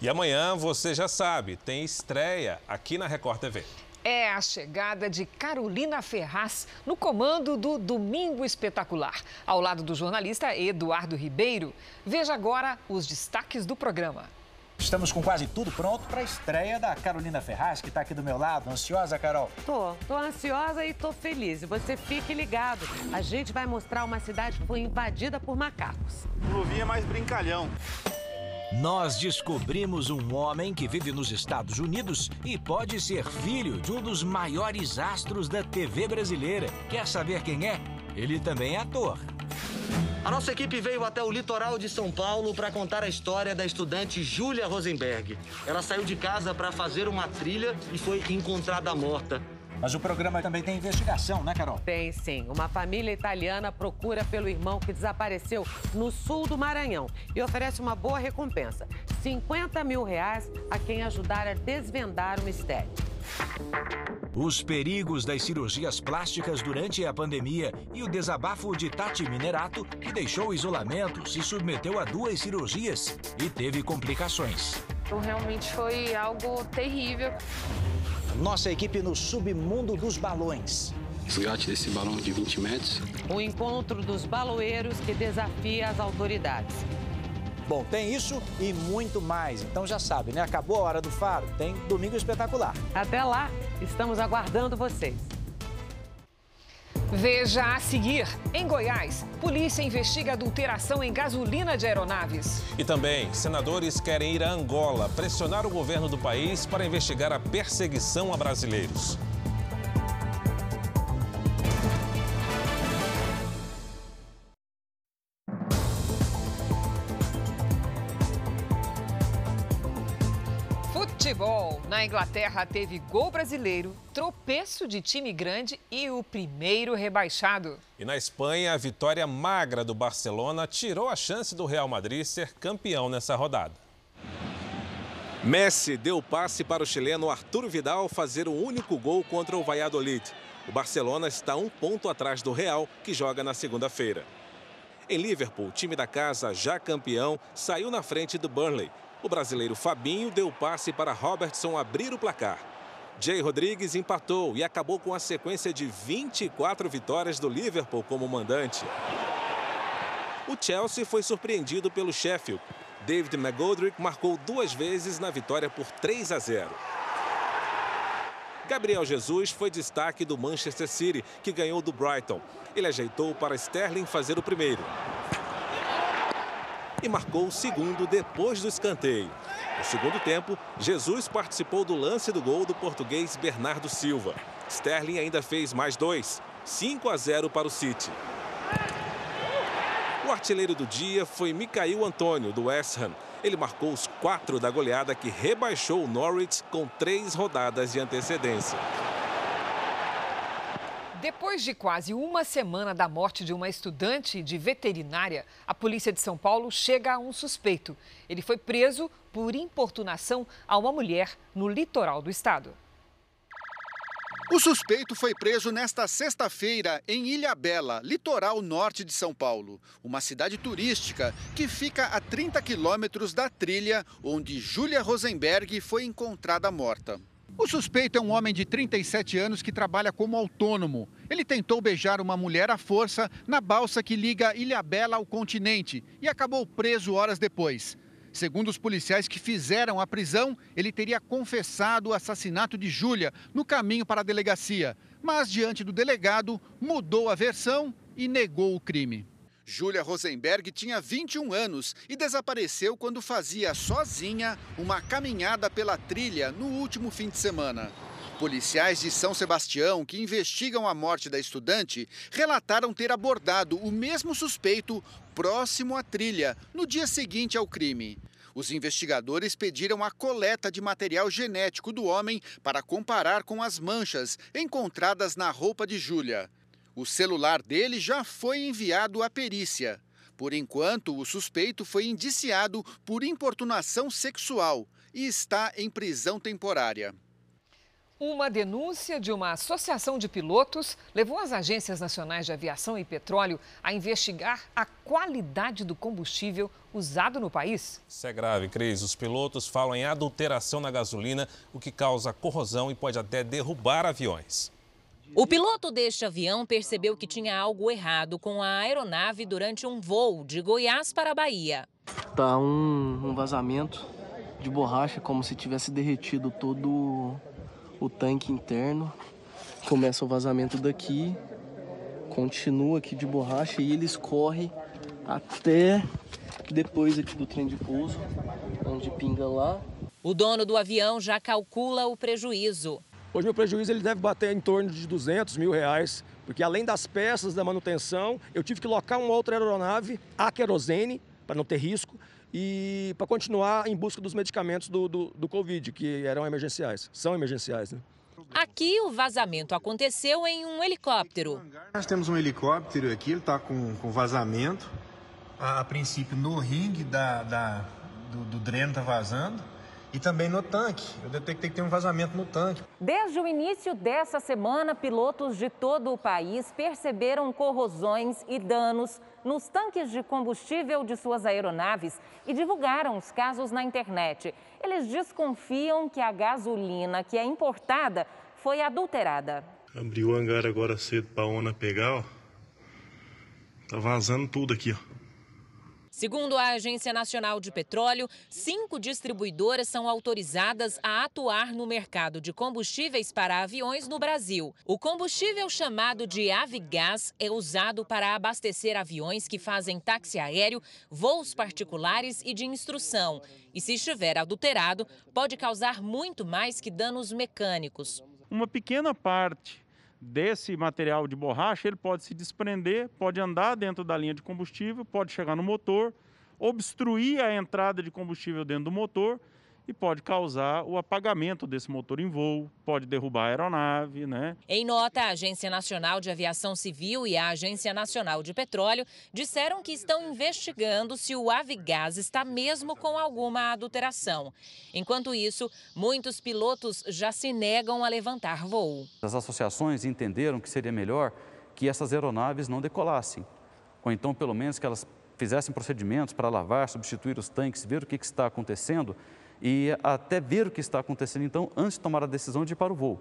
E amanhã, você já sabe, tem estreia aqui na Record TV. É a chegada de Carolina Ferraz no comando do Domingo Espetacular, ao lado do jornalista Eduardo Ribeiro. Veja agora os destaques do programa. Estamos com quase tudo pronto para a estreia da Carolina Ferraz, que está aqui do meu lado. Ansiosa, Carol? Tô, tô ansiosa e tô feliz. E você fique ligado. A gente vai mostrar uma cidade que foi invadida por macacos. Luvinha mais brincalhão. Nós descobrimos um homem que vive nos Estados Unidos e pode ser filho de um dos maiores astros da TV brasileira. Quer saber quem é? Ele também é ator. A nossa equipe veio até o litoral de São Paulo para contar a história da estudante Júlia Rosenberg. Ela saiu de casa para fazer uma trilha e foi encontrada morta. Mas o programa também tem investigação, né, Carol? Tem sim. Uma família italiana procura pelo irmão que desapareceu no sul do Maranhão e oferece uma boa recompensa: 50 mil reais a quem ajudar a desvendar o mistério. Os perigos das cirurgias plásticas durante a pandemia e o desabafo de Tati Minerato, que deixou o isolamento, se submeteu a duas cirurgias e teve complicações. Então, realmente foi algo terrível. Nossa equipe no submundo dos balões. Resgate desse balão de 20 metros. O encontro dos baloeiros que desafia as autoridades. Bom, tem isso e muito mais. Então já sabe, né? Acabou a hora do faro, tem Domingo Espetacular. Até lá, estamos aguardando vocês. Veja a seguir. Em Goiás, polícia investiga adulteração em gasolina de aeronaves. E também, senadores querem ir a Angola pressionar o governo do país para investigar a perseguição a brasileiros. Na Inglaterra teve gol brasileiro, tropeço de time grande e o primeiro rebaixado. E na Espanha, a vitória magra do Barcelona tirou a chance do Real Madrid ser campeão nessa rodada. Messi deu passe para o chileno Arturo Vidal fazer o único gol contra o Valladolid. O Barcelona está um ponto atrás do Real, que joga na segunda-feira. Em Liverpool, o time da casa, já campeão, saiu na frente do Burnley. O brasileiro Fabinho deu passe para Robertson abrir o placar. Jay Rodrigues empatou e acabou com a sequência de 24 vitórias do Liverpool como mandante. O Chelsea foi surpreendido pelo Sheffield. David McGoldrick marcou duas vezes na vitória por 3 a 0. Gabriel Jesus foi destaque do Manchester City, que ganhou do Brighton. Ele ajeitou para Sterling fazer o primeiro. E marcou o segundo depois do escanteio. No segundo tempo, Jesus participou do lance do gol do português Bernardo Silva. Sterling ainda fez mais dois, 5 a 0 para o City. O artilheiro do dia foi Micael Antônio, do West Ham. Ele marcou os quatro da goleada que rebaixou o Norwich com três rodadas de antecedência. Depois de quase uma semana da morte de uma estudante de veterinária, a polícia de São Paulo chega a um suspeito. Ele foi preso por importunação a uma mulher no litoral do estado. O suspeito foi preso nesta sexta-feira em Ilhabela, litoral norte de São Paulo, uma cidade turística que fica a 30 quilômetros da trilha onde Júlia Rosenberg foi encontrada morta. O suspeito é um homem de 37 anos que trabalha como autônomo. Ele tentou beijar uma mulher à força na balsa que liga Ilhabela ao continente e acabou preso horas depois. Segundo os policiais que fizeram a prisão, ele teria confessado o assassinato de Júlia no caminho para a delegacia, mas diante do delegado mudou a versão e negou o crime. Júlia Rosenberg tinha 21 anos e desapareceu quando fazia sozinha uma caminhada pela trilha no último fim de semana. Policiais de São Sebastião, que investigam a morte da estudante, relataram ter abordado o mesmo suspeito próximo à trilha, no dia seguinte ao crime. Os investigadores pediram a coleta de material genético do homem para comparar com as manchas encontradas na roupa de Júlia. O celular dele já foi enviado à perícia. Por enquanto, o suspeito foi indiciado por importunação sexual e está em prisão temporária. Uma denúncia de uma associação de pilotos levou as agências nacionais de aviação e petróleo a investigar a qualidade do combustível usado no país. Isso é grave, Cris. Os pilotos falam em adulteração na gasolina, o que causa corrosão e pode até derrubar aviões. O piloto deste avião percebeu que tinha algo errado com a aeronave durante um voo de Goiás para a Bahia. Tá um, um vazamento de borracha, como se tivesse derretido todo o tanque interno. Começa o vazamento daqui, continua aqui de borracha e ele escorre até depois aqui do trem de pouso, onde pinga lá. O dono do avião já calcula o prejuízo. Hoje meu prejuízo ele deve bater em torno de 200 mil reais Porque além das peças da manutenção, eu tive que locar uma outra aeronave a querosene, para não ter risco, e para continuar em busca dos medicamentos do, do, do Covid, que eram emergenciais, são emergenciais. Né? Aqui o vazamento aconteceu em um helicóptero. Nós temos um helicóptero aqui, ele está com, com vazamento. A, a, princípio no ringue da, da do, do dreno está vazando e também no tanque. Eu detectei que tem um vazamento no tanque. Desde o início dessa semana, pilotos de todo o país perceberam corrosões e danos nos tanques de combustível de suas aeronaves e divulgaram os casos na internet. Eles desconfiam que a gasolina que é importada foi adulterada. Abriu o hangar agora cedo para a ONA pegar, ó. Tá vazando tudo aqui, ó. Segundo a Agência Nacional de Petróleo, cinco distribuidoras são autorizadas a atuar no mercado de combustíveis para aviões no Brasil. O combustível chamado de Avigás é usado para abastecer aviões que fazem táxi aéreo, voos particulares e de instrução. E se estiver adulterado, pode causar muito mais que danos mecânicos. Uma pequena parte desse material de borracha, ele pode se desprender, pode andar dentro da linha de combustível, pode chegar no motor, obstruir a entrada de combustível dentro do motor e pode causar o apagamento desse motor em voo, pode derrubar a aeronave, né? Em nota, a Agência Nacional de Aviação Civil e a Agência Nacional de Petróleo disseram que estão investigando se o Avigás está mesmo com alguma adulteração. Enquanto isso, muitos pilotos já se negam a levantar voo. As associações entenderam que seria melhor que essas aeronaves não decolassem, ou então pelo menos que elas fizessem procedimentos para lavar, substituir os tanques, ver o que, que está acontecendo e até ver o que está acontecendo, então, antes de tomar a decisão de ir para o voo.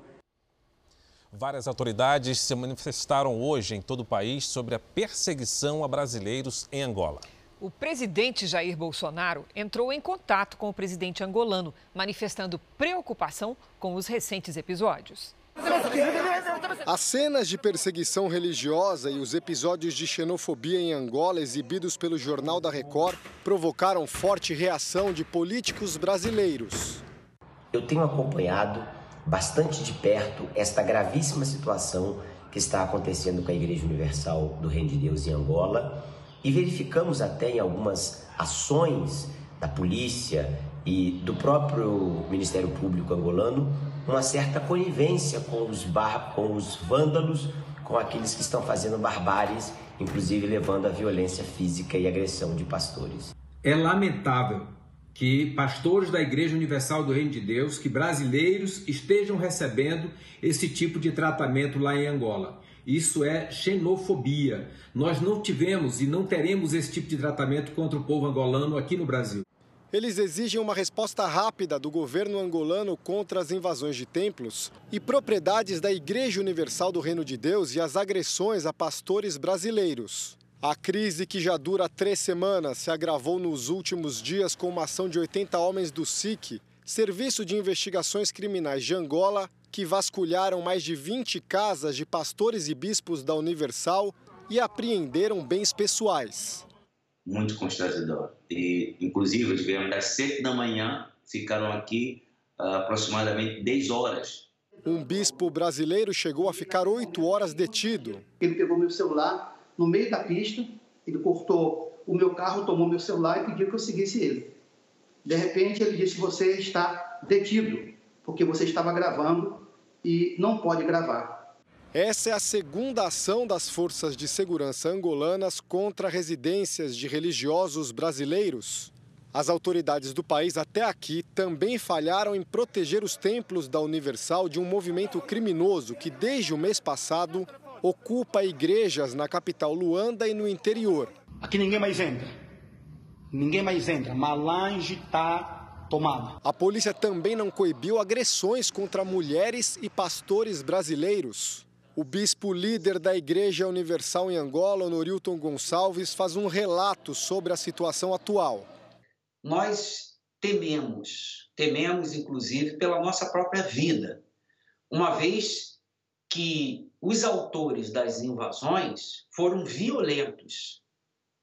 Várias autoridades se manifestaram hoje em todo o país sobre a perseguição a brasileiros em Angola. O presidente Jair Bolsonaro entrou em contato com o presidente angolano, manifestando preocupação com os recentes episódios. As cenas de perseguição religiosa e os episódios de xenofobia em Angola exibidos pelo Jornal da Record provocaram forte reação de políticos brasileiros. Eu tenho acompanhado bastante de perto esta gravíssima situação que está acontecendo com a Igreja Universal do Reino de Deus em Angola e verificamos até em algumas ações da polícia e do próprio Ministério Público angolano uma certa conivência com os, bar, com os vândalos, com aqueles que estão fazendo barbáries, inclusive levando à violência física e agressão de pastores. É lamentável que pastores da Igreja Universal do Reino de Deus, que brasileiros estejam recebendo esse tipo de tratamento lá em Angola. Isso é xenofobia. Nós não tivemos e não teremos esse tipo de tratamento contra o povo angolano aqui no Brasil. Eles exigem uma resposta rápida do governo angolano contra as invasões de templos e propriedades da Igreja Universal do Reino de Deus e as agressões a pastores brasileiros. A crise, que já dura três semanas, se agravou nos últimos dias com uma ação de 80 homens do SIC, Serviço de Investigações Criminais de Angola, que vasculharam mais de 20 casas de pastores e bispos da Universal e apreenderam bens pessoais muito constrangedor. E, inclusive, tivemos das 7 da manhã, ficaram aqui uh, aproximadamente 10 horas. Um bispo brasileiro chegou a ficar 8 horas detido. Ele pegou meu celular no meio da pista, ele cortou o meu carro, tomou meu celular e pediu que eu seguisse ele. De repente, ele disse: Você está detido, porque você estava gravando e não pode gravar. Essa é a segunda ação das forças de segurança angolanas contra residências de religiosos brasileiros. As autoridades do país até aqui também falharam em proteger os templos da Universal de um movimento criminoso que, desde o mês passado, ocupa igrejas na capital Luanda e no interior. Aqui ninguém mais entra. Ninguém mais entra. Malange está tomada. A polícia também não coibiu agressões contra mulheres e pastores brasileiros. O bispo líder da Igreja Universal em Angola, Norilton Gonçalves, faz um relato sobre a situação atual. Nós tememos, tememos inclusive pela nossa própria vida, uma vez que os autores das invasões foram violentos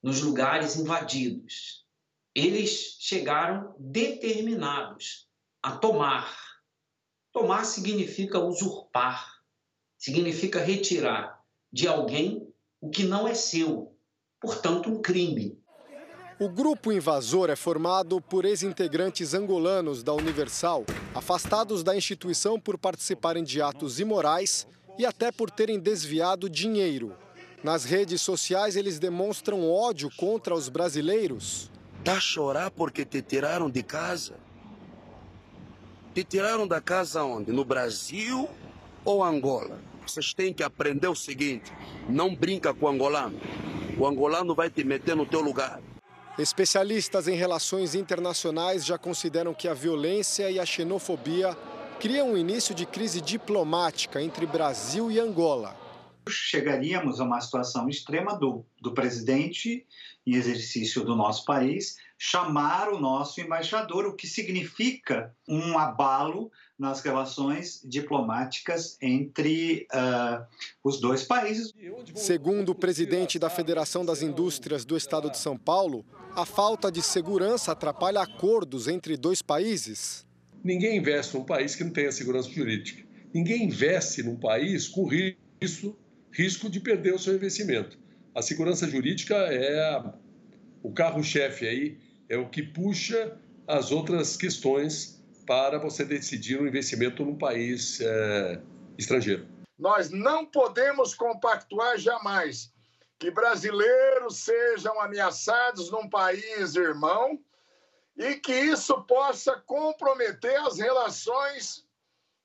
nos lugares invadidos. Eles chegaram determinados a tomar. Tomar significa usurpar significa retirar de alguém o que não é seu, portanto, um crime. O grupo invasor é formado por ex-integrantes angolanos da Universal, afastados da instituição por participarem de atos imorais e até por terem desviado dinheiro. Nas redes sociais, eles demonstram ódio contra os brasileiros. Tá a chorar porque te tiraram de casa? Te tiraram da casa onde? No Brasil ou Angola? Vocês têm que aprender o seguinte: não brinca com o angolano. O angolano vai te meter no teu lugar. Especialistas em relações internacionais já consideram que a violência e a xenofobia criam um início de crise diplomática entre Brasil e Angola. Chegaríamos a uma situação extrema do, do presidente, em exercício do nosso país, chamar o nosso embaixador, o que significa um abalo nas relações diplomáticas entre uh, os dois países. Segundo o presidente da Federação das Indústrias do Estado de São Paulo, a falta de segurança atrapalha acordos entre dois países. Ninguém investe num país que não tenha segurança jurídica. Ninguém investe num país com risco, risco de perder o seu investimento. A segurança jurídica é o carro-chefe aí, é o que puxa as outras questões para você decidir um investimento num país é, estrangeiro. Nós não podemos compactuar jamais que brasileiros sejam ameaçados num país irmão e que isso possa comprometer as relações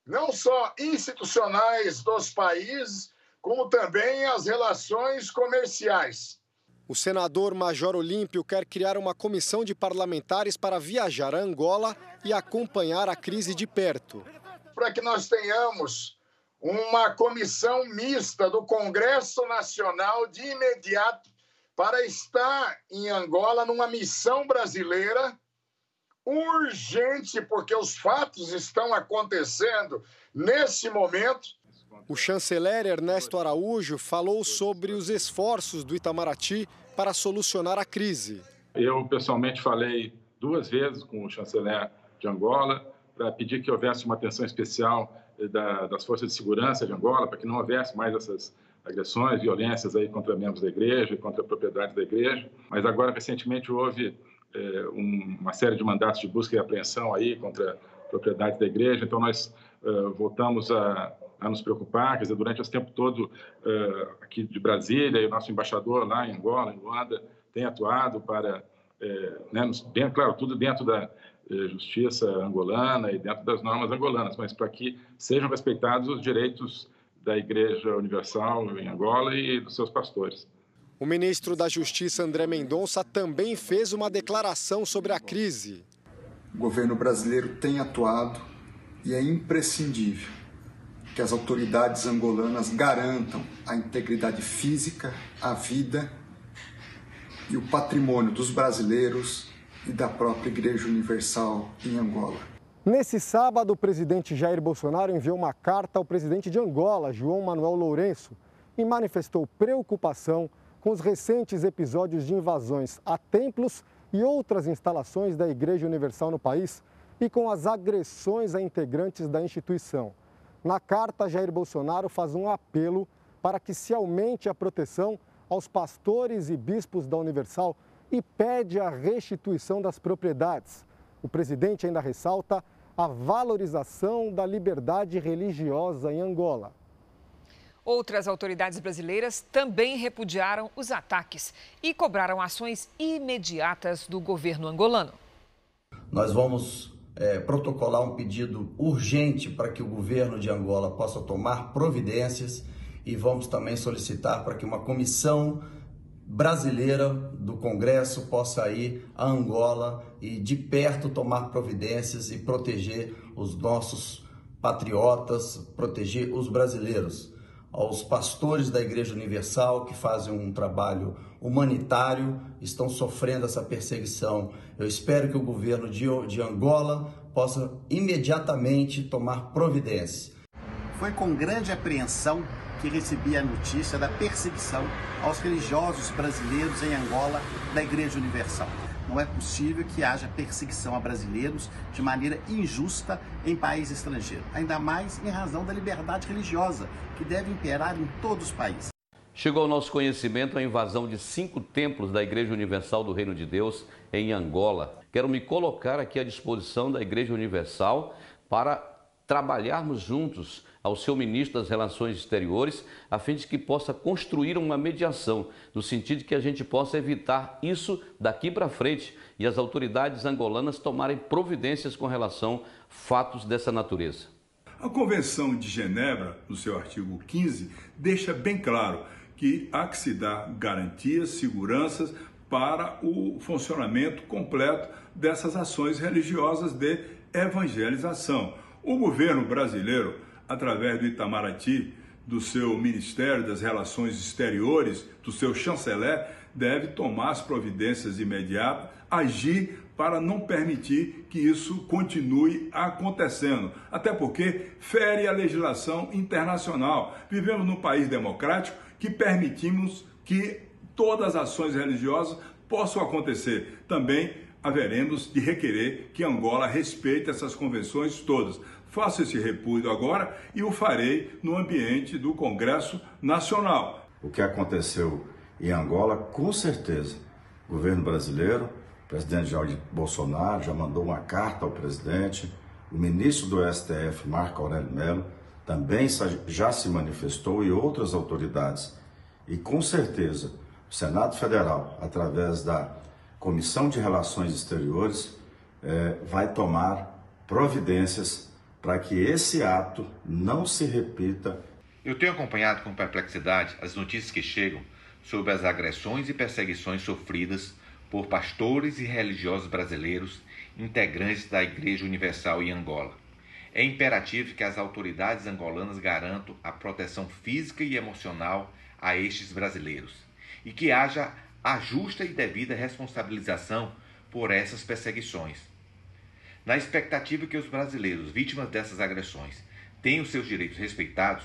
não só institucionais dos países, como também as relações comerciais. O senador Major Olímpio quer criar uma comissão de parlamentares para viajar a Angola e acompanhar a crise de perto. Para que nós tenhamos uma comissão mista do Congresso Nacional de imediato para estar em Angola numa missão brasileira urgente, porque os fatos estão acontecendo nesse momento. O chanceler Ernesto Araújo falou sobre os esforços do Itamaraty para solucionar a crise. Eu pessoalmente falei duas vezes com o chanceler de Angola para pedir que houvesse uma atenção especial eh, da, das forças de segurança de Angola para que não houvesse mais essas agressões, violências aí contra membros da igreja contra a propriedade da igreja. Mas agora recentemente houve um, uma série de mandatos de busca e apreensão aí contra a propriedade da igreja. Então nós uh, voltamos a, a, nos preocupar. Quer dizer, durante esse tempo todo uh, aqui de Brasília e o nosso embaixador lá em Angola, em Luanda, tem atuado para, é, né, dentro, claro, tudo dentro da justiça angolana e dentro das normas angolanas, mas para que sejam respeitados os direitos da Igreja Universal em Angola e dos seus pastores. O ministro da Justiça, André Mendonça, também fez uma declaração sobre a crise. O governo brasileiro tem atuado e é imprescindível que as autoridades angolanas garantam a integridade física, a vida e o patrimônio dos brasileiros e da própria Igreja Universal em Angola. Nesse sábado, o presidente Jair Bolsonaro enviou uma carta ao presidente de Angola, João Manuel Lourenço, e manifestou preocupação com os recentes episódios de invasões a templos e outras instalações da Igreja Universal no país e com as agressões a integrantes da instituição. Na carta, Jair Bolsonaro faz um apelo para que se aumente a proteção aos pastores e bispos da Universal e pede a restituição das propriedades. O presidente ainda ressalta a valorização da liberdade religiosa em Angola. Outras autoridades brasileiras também repudiaram os ataques e cobraram ações imediatas do governo angolano. Nós vamos é, protocolar um pedido urgente para que o governo de Angola possa tomar providências e vamos também solicitar para que uma comissão brasileira do Congresso possa ir a Angola e de perto tomar providências e proteger os nossos patriotas, proteger os brasileiros aos pastores da Igreja Universal que fazem um trabalho humanitário, estão sofrendo essa perseguição. Eu espero que o governo de, de Angola possa imediatamente tomar providência. Foi com grande apreensão que recebi a notícia da perseguição aos religiosos brasileiros em Angola da Igreja Universal. Não é possível que haja perseguição a brasileiros de maneira injusta em país estrangeiro, ainda mais em razão da liberdade religiosa que deve imperar em todos os países. Chegou ao nosso conhecimento a invasão de cinco templos da Igreja Universal do Reino de Deus em Angola. Quero me colocar aqui à disposição da Igreja Universal para trabalharmos juntos ao seu ministro das Relações Exteriores, a fim de que possa construir uma mediação, no sentido de que a gente possa evitar isso daqui para frente e as autoridades angolanas tomarem providências com relação a fatos dessa natureza. A Convenção de Genebra, no seu artigo 15, deixa bem claro que há que se dar garantias, seguranças para o funcionamento completo dessas ações religiosas de evangelização. O governo brasileiro, através do Itamaraty, do seu Ministério das Relações Exteriores, do seu chanceler, deve tomar as providências imediatas, agir para não permitir que isso continue acontecendo. Até porque fere a legislação internacional. Vivemos num país democrático que permitimos que todas as ações religiosas possam acontecer. Também haveremos de requerer que Angola respeite essas convenções todas. Faço esse repúdio agora e o farei no ambiente do Congresso Nacional. O que aconteceu em Angola, com certeza, o governo brasileiro, o presidente Jair Bolsonaro já mandou uma carta ao presidente, o ministro do STF, Marco Aurélio Mello, também já se manifestou e outras autoridades. E com certeza, o Senado Federal, através da Comissão de Relações Exteriores, é, vai tomar providências para que esse ato não se repita. Eu tenho acompanhado com perplexidade as notícias que chegam sobre as agressões e perseguições sofridas por pastores e religiosos brasileiros integrantes da Igreja Universal em Angola. É imperativo que as autoridades angolanas garantam a proteção física e emocional a estes brasileiros e que haja a justa e devida responsabilização por essas perseguições. Na expectativa que os brasileiros vítimas dessas agressões tenham seus direitos respeitados,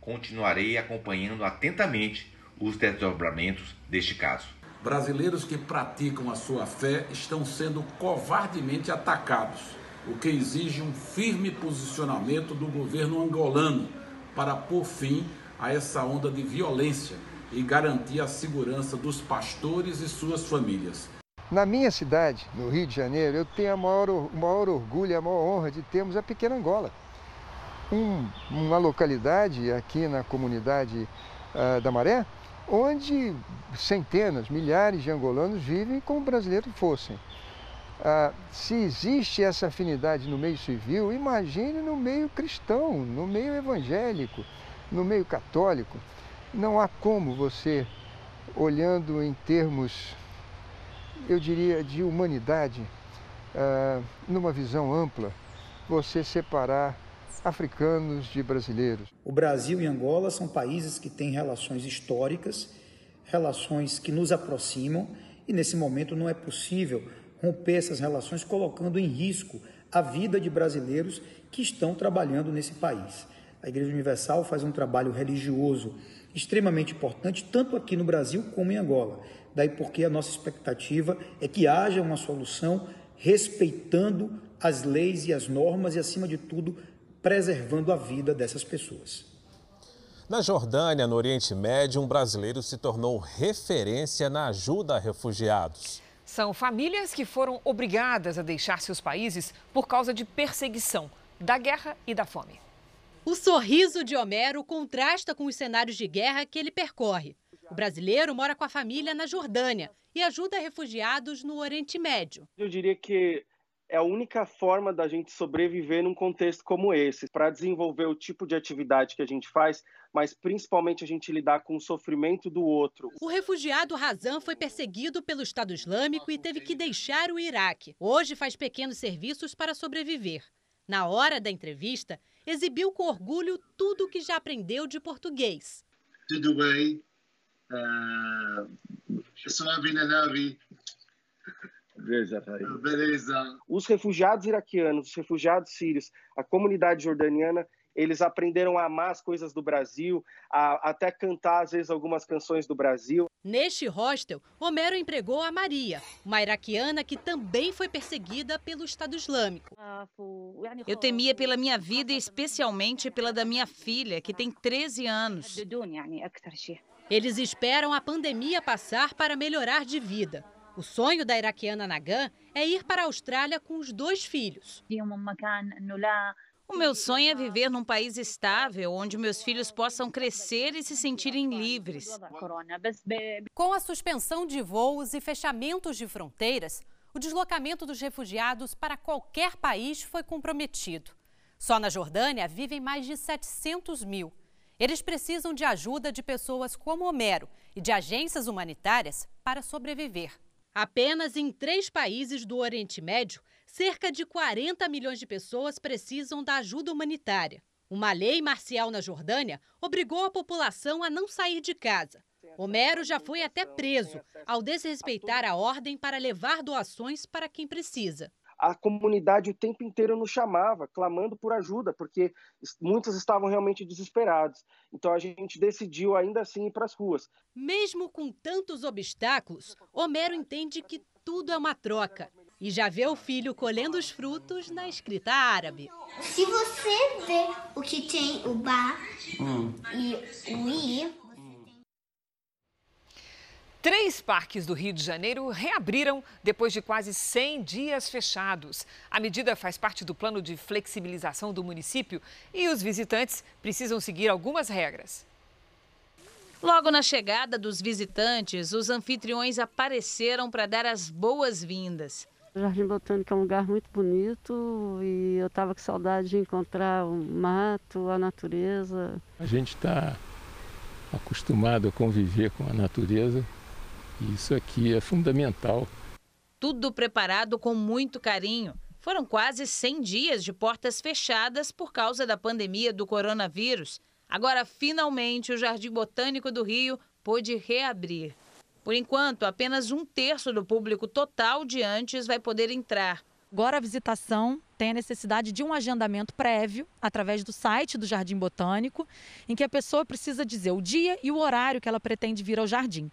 continuarei acompanhando atentamente os desdobramentos deste caso. Brasileiros que praticam a sua fé estão sendo covardemente atacados o que exige um firme posicionamento do governo angolano para pôr fim a essa onda de violência e garantir a segurança dos pastores e suas famílias. Na minha cidade, no Rio de Janeiro, eu tenho maior, o maior orgulho e a maior honra de termos a Pequena Angola. Um, uma localidade aqui na comunidade uh, da Maré, onde centenas, milhares de angolanos vivem como brasileiros fossem. Ah, se existe essa afinidade no meio civil, imagine no meio cristão, no meio evangélico, no meio católico. Não há como você, olhando em termos, eu diria, de humanidade, ah, numa visão ampla, você separar africanos de brasileiros. O Brasil e Angola são países que têm relações históricas, relações que nos aproximam, e nesse momento não é possível romper essas relações, colocando em risco a vida de brasileiros que estão trabalhando nesse país. A Igreja Universal faz um trabalho religioso extremamente importante, tanto aqui no Brasil como em Angola. Daí porque a nossa expectativa é que haja uma solução respeitando as leis e as normas e, acima de tudo, preservando a vida dessas pessoas. Na Jordânia, no Oriente Médio, um brasileiro se tornou referência na ajuda a refugiados. São famílias que foram obrigadas a deixar seus países por causa de perseguição, da guerra e da fome. O sorriso de Homero contrasta com os cenários de guerra que ele percorre. O brasileiro mora com a família na Jordânia e ajuda refugiados no Oriente Médio. Eu diria que é a única forma da gente sobreviver num contexto como esse, para desenvolver o tipo de atividade que a gente faz, mas principalmente a gente lidar com o sofrimento do outro. O refugiado Razan foi perseguido pelo Estado Islâmico e teve que deixar o Iraque. Hoje faz pequenos serviços para sobreviver. Na hora da entrevista, exibiu com orgulho tudo o que já aprendeu de português. Tudo bem. Uh, sou a Beleza. Os refugiados iraquianos, os refugiados sírios, a comunidade jordaniana, eles aprenderam a amar as coisas do Brasil, a até cantar às vezes algumas canções do Brasil. Neste hostel, Homero empregou a Maria, uma iraquiana que também foi perseguida pelo Estado Islâmico. Eu temia pela minha vida e especialmente pela da minha filha, que tem 13 anos. Eles esperam a pandemia passar para melhorar de vida. O sonho da iraquiana Nagan é ir para a Austrália com os dois filhos. O meu sonho é viver num país estável, onde meus filhos possam crescer e se sentirem livres. Com a suspensão de voos e fechamentos de fronteiras, o deslocamento dos refugiados para qualquer país foi comprometido. Só na Jordânia vivem mais de 700 mil. Eles precisam de ajuda de pessoas como Homero e de agências humanitárias para sobreviver. Apenas em três países do Oriente Médio, cerca de 40 milhões de pessoas precisam da ajuda humanitária. Uma lei marcial na Jordânia obrigou a população a não sair de casa. Homero já foi até preso ao desrespeitar a ordem para levar doações para quem precisa a comunidade o tempo inteiro nos chamava, clamando por ajuda, porque muitos estavam realmente desesperados. Então a gente decidiu ainda assim ir para as ruas. Mesmo com tantos obstáculos, Homero entende que tudo é uma troca e já vê o filho colhendo os frutos na escrita árabe. Se você vê o que tem o bar hum. e o i, Três parques do Rio de Janeiro reabriram depois de quase 100 dias fechados. A medida faz parte do plano de flexibilização do município e os visitantes precisam seguir algumas regras. Logo na chegada dos visitantes, os anfitriões apareceram para dar as boas-vindas. O Jardim Botânico é um lugar muito bonito e eu estava com saudade de encontrar o mato, a natureza. A gente está acostumado a conviver com a natureza isso aqui é fundamental. Tudo preparado com muito carinho. Foram quase 100 dias de portas fechadas por causa da pandemia do coronavírus. Agora, finalmente, o Jardim Botânico do Rio pôde reabrir. Por enquanto, apenas um terço do público total de antes vai poder entrar. Agora a visitação tem a necessidade de um agendamento prévio através do site do Jardim Botânico, em que a pessoa precisa dizer o dia e o horário que ela pretende vir ao jardim.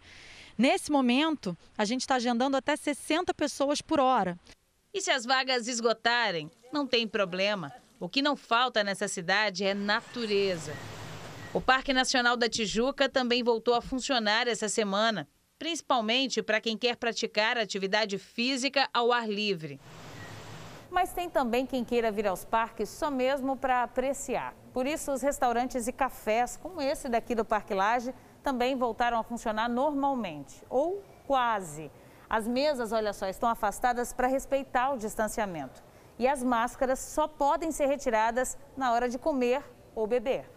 Nesse momento, a gente está agendando até 60 pessoas por hora. E se as vagas esgotarem? Não tem problema. O que não falta nessa cidade é natureza. O Parque Nacional da Tijuca também voltou a funcionar essa semana, principalmente para quem quer praticar atividade física ao ar livre. Mas tem também quem queira vir aos parques só mesmo para apreciar. Por isso, os restaurantes e cafés, como esse daqui do Parque Laje, também voltaram a funcionar normalmente, ou quase. As mesas, olha só, estão afastadas para respeitar o distanciamento. E as máscaras só podem ser retiradas na hora de comer ou beber.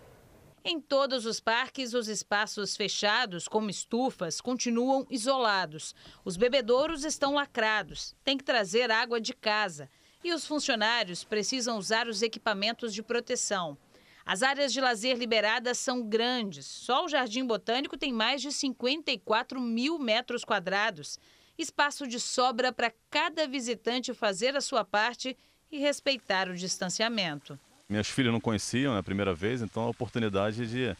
Em todos os parques, os espaços fechados, como estufas, continuam isolados. Os bebedouros estão lacrados, tem que trazer água de casa. E os funcionários precisam usar os equipamentos de proteção. As áreas de lazer liberadas são grandes. Só o Jardim Botânico tem mais de 54 mil metros quadrados. Espaço de sobra para cada visitante fazer a sua parte e respeitar o distanciamento. Minhas filhas não conheciam na né, primeira vez, então a oportunidade de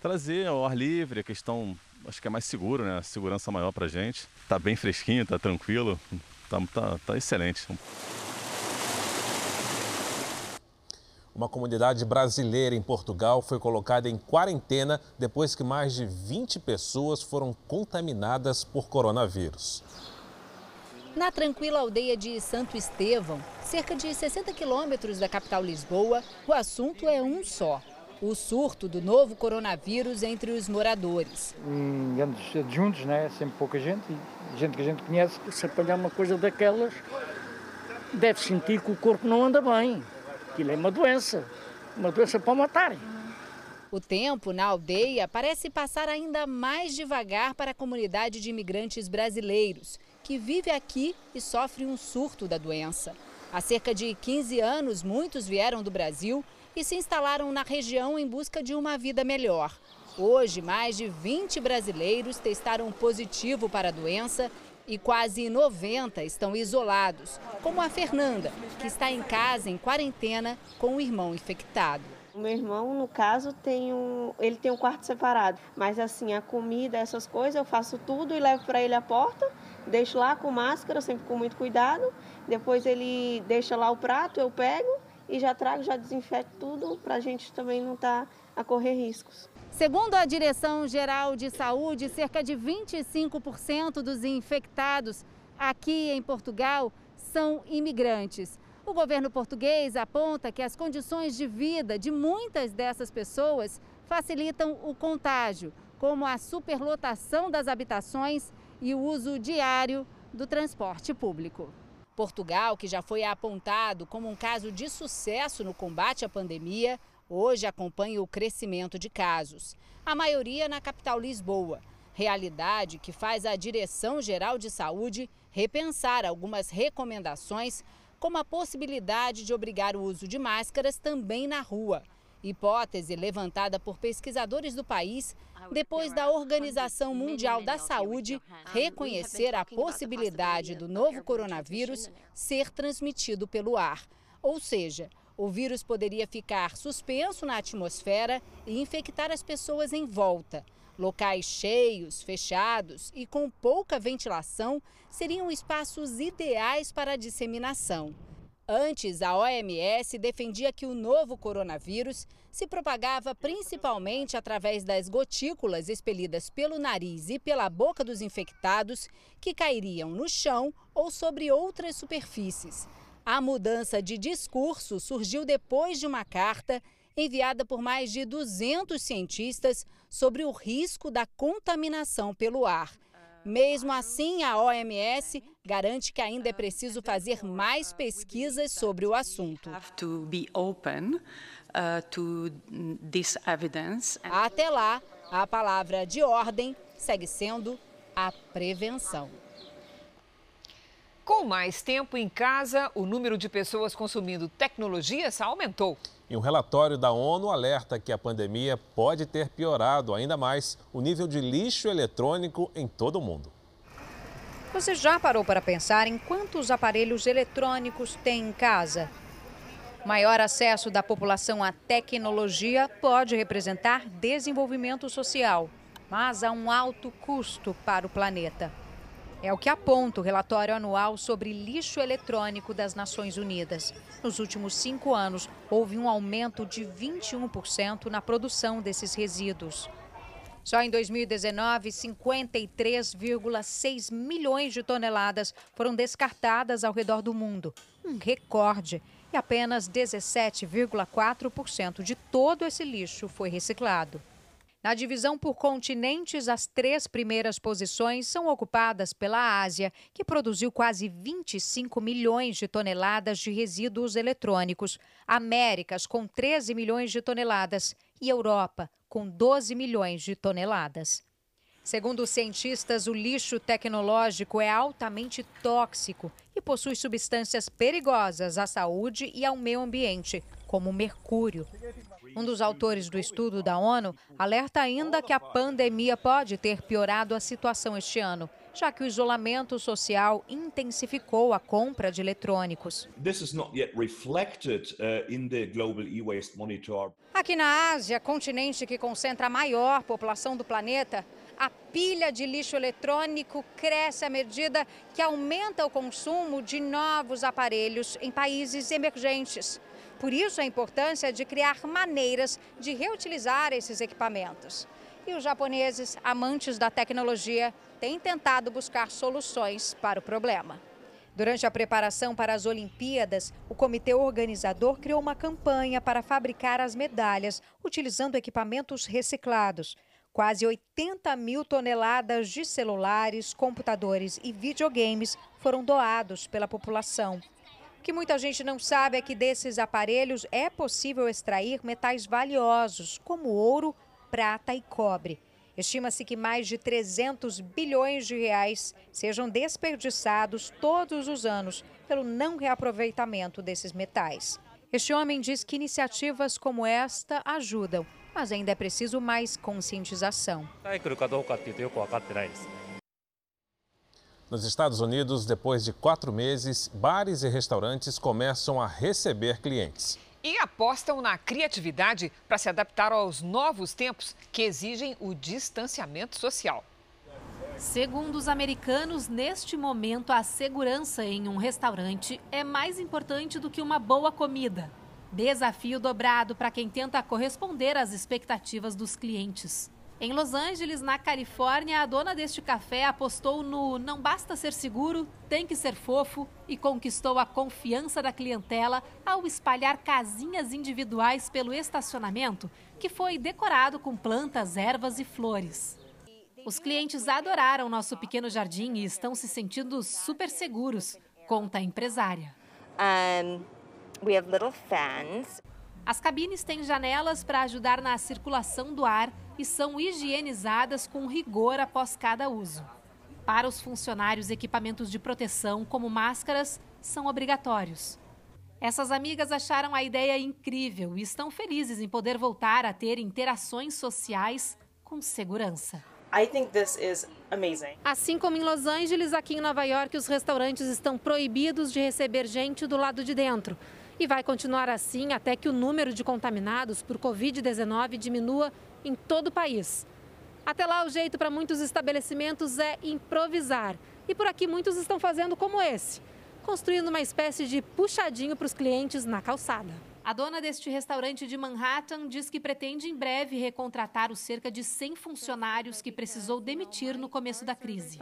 trazer ao ar livre, a questão acho que é mais seguro, né? Segurança maior para gente. Tá bem fresquinho, tá tranquilo, tá, tá, tá excelente. Uma comunidade brasileira em Portugal foi colocada em quarentena depois que mais de 20 pessoas foram contaminadas por coronavírus. Na tranquila aldeia de Santo Estevão, cerca de 60 quilômetros da capital Lisboa, o assunto é um só: o surto do novo coronavírus entre os moradores. Em anos adjuntos, né? sempre pouca gente, gente que a gente conhece. Se apanhar uma coisa daquelas, deve sentir que o corpo não anda bem. Aquilo é uma doença, uma doença para matar. O tempo na aldeia parece passar ainda mais devagar para a comunidade de imigrantes brasileiros, que vive aqui e sofre um surto da doença. Há cerca de 15 anos, muitos vieram do Brasil e se instalaram na região em busca de uma vida melhor. Hoje, mais de 20 brasileiros testaram positivo para a doença e quase 90 estão isolados, como a Fernanda, que está em casa em quarentena com o irmão infectado. O meu irmão, no caso, tem um, ele tem um quarto separado, mas assim, a comida, essas coisas, eu faço tudo e levo para ele a porta, deixo lá com máscara, sempre com muito cuidado. Depois ele deixa lá o prato, eu pego e já trago, já desinfeto tudo para a gente também não estar tá a correr riscos. Segundo a Direção-Geral de Saúde, cerca de 25% dos infectados aqui em Portugal são imigrantes. O governo português aponta que as condições de vida de muitas dessas pessoas facilitam o contágio, como a superlotação das habitações e o uso diário do transporte público. Portugal, que já foi apontado como um caso de sucesso no combate à pandemia, hoje acompanha o crescimento de casos. A maioria na capital Lisboa. Realidade que faz a Direção-Geral de Saúde repensar algumas recomendações, como a possibilidade de obrigar o uso de máscaras também na rua. Hipótese levantada por pesquisadores do país depois da Organização Mundial da Saúde reconhecer a possibilidade do novo coronavírus ser transmitido pelo ar. Ou seja, o vírus poderia ficar suspenso na atmosfera e infectar as pessoas em volta. Locais cheios, fechados e com pouca ventilação seriam espaços ideais para a disseminação. Antes, a OMS defendia que o novo coronavírus se propagava principalmente através das gotículas expelidas pelo nariz e pela boca dos infectados, que cairiam no chão ou sobre outras superfícies. A mudança de discurso surgiu depois de uma carta enviada por mais de 200 cientistas sobre o risco da contaminação pelo ar. Mesmo assim, a OMS garante que ainda é preciso fazer mais pesquisas sobre o assunto. Até lá, a palavra de ordem segue sendo a prevenção. Com mais tempo em casa, o número de pessoas consumindo tecnologias aumentou. E um relatório da ONU alerta que a pandemia pode ter piorado ainda mais o nível de lixo eletrônico em todo o mundo. Você já parou para pensar em quantos aparelhos eletrônicos tem em casa? Maior acesso da população à tecnologia pode representar desenvolvimento social, mas há um alto custo para o planeta. É o que aponta o relatório anual sobre lixo eletrônico das Nações Unidas. Nos últimos cinco anos, houve um aumento de 21% na produção desses resíduos. Só em 2019, 53,6 milhões de toneladas foram descartadas ao redor do mundo, um recorde. E apenas 17,4% de todo esse lixo foi reciclado. Na divisão por continentes, as três primeiras posições são ocupadas pela Ásia, que produziu quase 25 milhões de toneladas de resíduos eletrônicos, Américas, com 13 milhões de toneladas, e Europa, com 12 milhões de toneladas. Segundo os cientistas, o lixo tecnológico é altamente tóxico e possui substâncias perigosas à saúde e ao meio ambiente, como mercúrio. Um dos autores do estudo da ONU alerta ainda que a pandemia pode ter piorado a situação este ano, já que o isolamento social intensificou a compra de eletrônicos. Uh, Aqui na Ásia, continente que concentra a maior população do planeta, a pilha de lixo eletrônico cresce à medida que aumenta o consumo de novos aparelhos em países emergentes. Por isso, a importância de criar maneiras de reutilizar esses equipamentos. E os japoneses, amantes da tecnologia, têm tentado buscar soluções para o problema. Durante a preparação para as Olimpíadas, o comitê organizador criou uma campanha para fabricar as medalhas utilizando equipamentos reciclados. Quase 80 mil toneladas de celulares, computadores e videogames foram doados pela população. O que muita gente não sabe é que desses aparelhos é possível extrair metais valiosos, como ouro, prata e cobre. Estima-se que mais de 300 bilhões de reais sejam desperdiçados todos os anos pelo não reaproveitamento desses metais. Este homem diz que iniciativas como esta ajudam, mas ainda é preciso mais conscientização. Nos Estados Unidos, depois de quatro meses, bares e restaurantes começam a receber clientes. E apostam na criatividade para se adaptar aos novos tempos que exigem o distanciamento social. Segundo os americanos, neste momento, a segurança em um restaurante é mais importante do que uma boa comida. Desafio dobrado para quem tenta corresponder às expectativas dos clientes. Em Los Angeles, na Califórnia, a dona deste café apostou no não basta ser seguro, tem que ser fofo e conquistou a confiança da clientela ao espalhar casinhas individuais pelo estacionamento, que foi decorado com plantas, ervas e flores. Os clientes adoraram nosso pequeno jardim e estão se sentindo super seguros, conta a empresária. Um, we have little fans. As cabines têm janelas para ajudar na circulação do ar e são higienizadas com rigor após cada uso. Para os funcionários, equipamentos de proteção, como máscaras, são obrigatórios. Essas amigas acharam a ideia incrível e estão felizes em poder voltar a ter interações sociais com segurança. Assim como em Los Angeles, aqui em Nova York, os restaurantes estão proibidos de receber gente do lado de dentro. E vai continuar assim até que o número de contaminados por Covid-19 diminua em todo o país. Até lá, o jeito para muitos estabelecimentos é improvisar. E por aqui, muitos estão fazendo como esse construindo uma espécie de puxadinho para os clientes na calçada. A dona deste restaurante de Manhattan diz que pretende em breve recontratar os cerca de 100 funcionários que precisou demitir no começo da crise.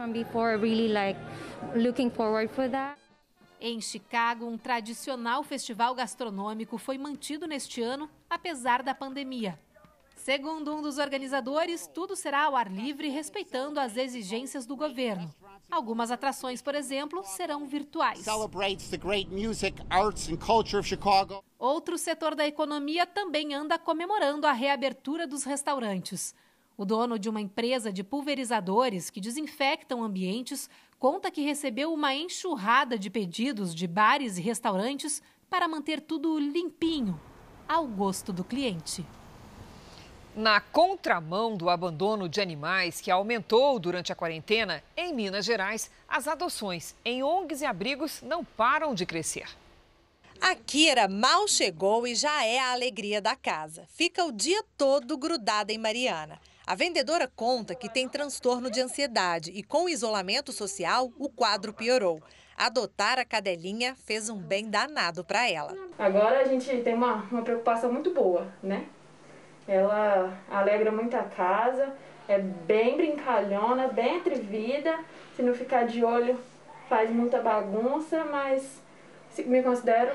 Em Chicago, um tradicional festival gastronômico foi mantido neste ano, apesar da pandemia. Segundo um dos organizadores, tudo será ao ar livre, respeitando as exigências do governo. Algumas atrações, por exemplo, serão virtuais. Outro setor da economia também anda comemorando a reabertura dos restaurantes. O dono de uma empresa de pulverizadores que desinfectam ambientes conta que recebeu uma enxurrada de pedidos de bares e restaurantes para manter tudo limpinho, ao gosto do cliente. Na contramão do abandono de animais que aumentou durante a quarentena, em Minas Gerais, as adoções em ONGs e abrigos não param de crescer. A Kira mal chegou e já é a alegria da casa. Fica o dia todo grudada em Mariana. A vendedora conta que tem transtorno de ansiedade e, com o isolamento social, o quadro piorou. Adotar a cadelinha fez um bem danado para ela. Agora a gente tem uma, uma preocupação muito boa, né? Ela alegra muito a casa, é bem brincalhona, bem atrevida. Se não ficar de olho, faz muita bagunça, mas me considero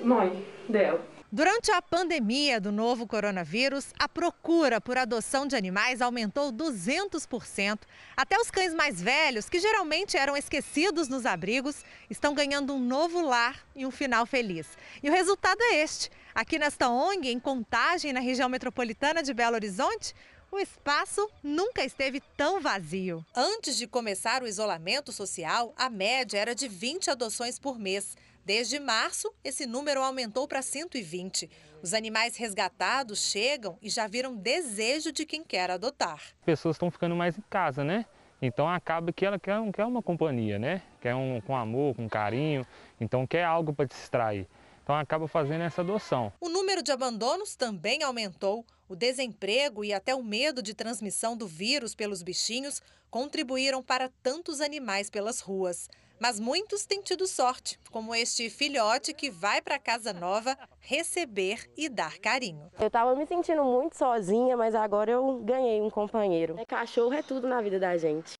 mãe dela. Durante a pandemia do novo coronavírus, a procura por adoção de animais aumentou 200%. Até os cães mais velhos, que geralmente eram esquecidos nos abrigos, estão ganhando um novo lar e um final feliz. E o resultado é este. Aqui nesta ONG, em Contagem, na região metropolitana de Belo Horizonte, o espaço nunca esteve tão vazio. Antes de começar o isolamento social, a média era de 20 adoções por mês. Desde março, esse número aumentou para 120. Os animais resgatados chegam e já viram desejo de quem quer adotar. Pessoas estão ficando mais em casa, né? Então acaba que ela quer, quer uma companhia, né? Quer um com amor, com carinho, então quer algo para distrair. Então acaba fazendo essa adoção. O número de abandonos também aumentou. O desemprego e até o medo de transmissão do vírus pelos bichinhos contribuíram para tantos animais pelas ruas. Mas muitos têm tido sorte, como este filhote que vai para casa nova receber e dar carinho. Eu estava me sentindo muito sozinha, mas agora eu ganhei um companheiro. Cachorro é tudo na vida da gente.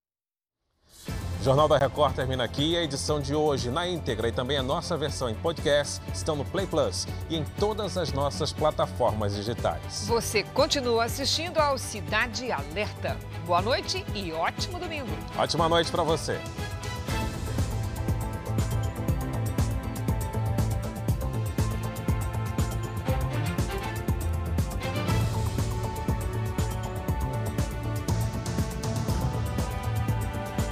O Jornal da Record termina aqui. A edição de hoje na íntegra e também a nossa versão em podcast estão no Play Plus e em todas as nossas plataformas digitais. Você continua assistindo ao Cidade Alerta. Boa noite e ótimo domingo. Ótima noite para você.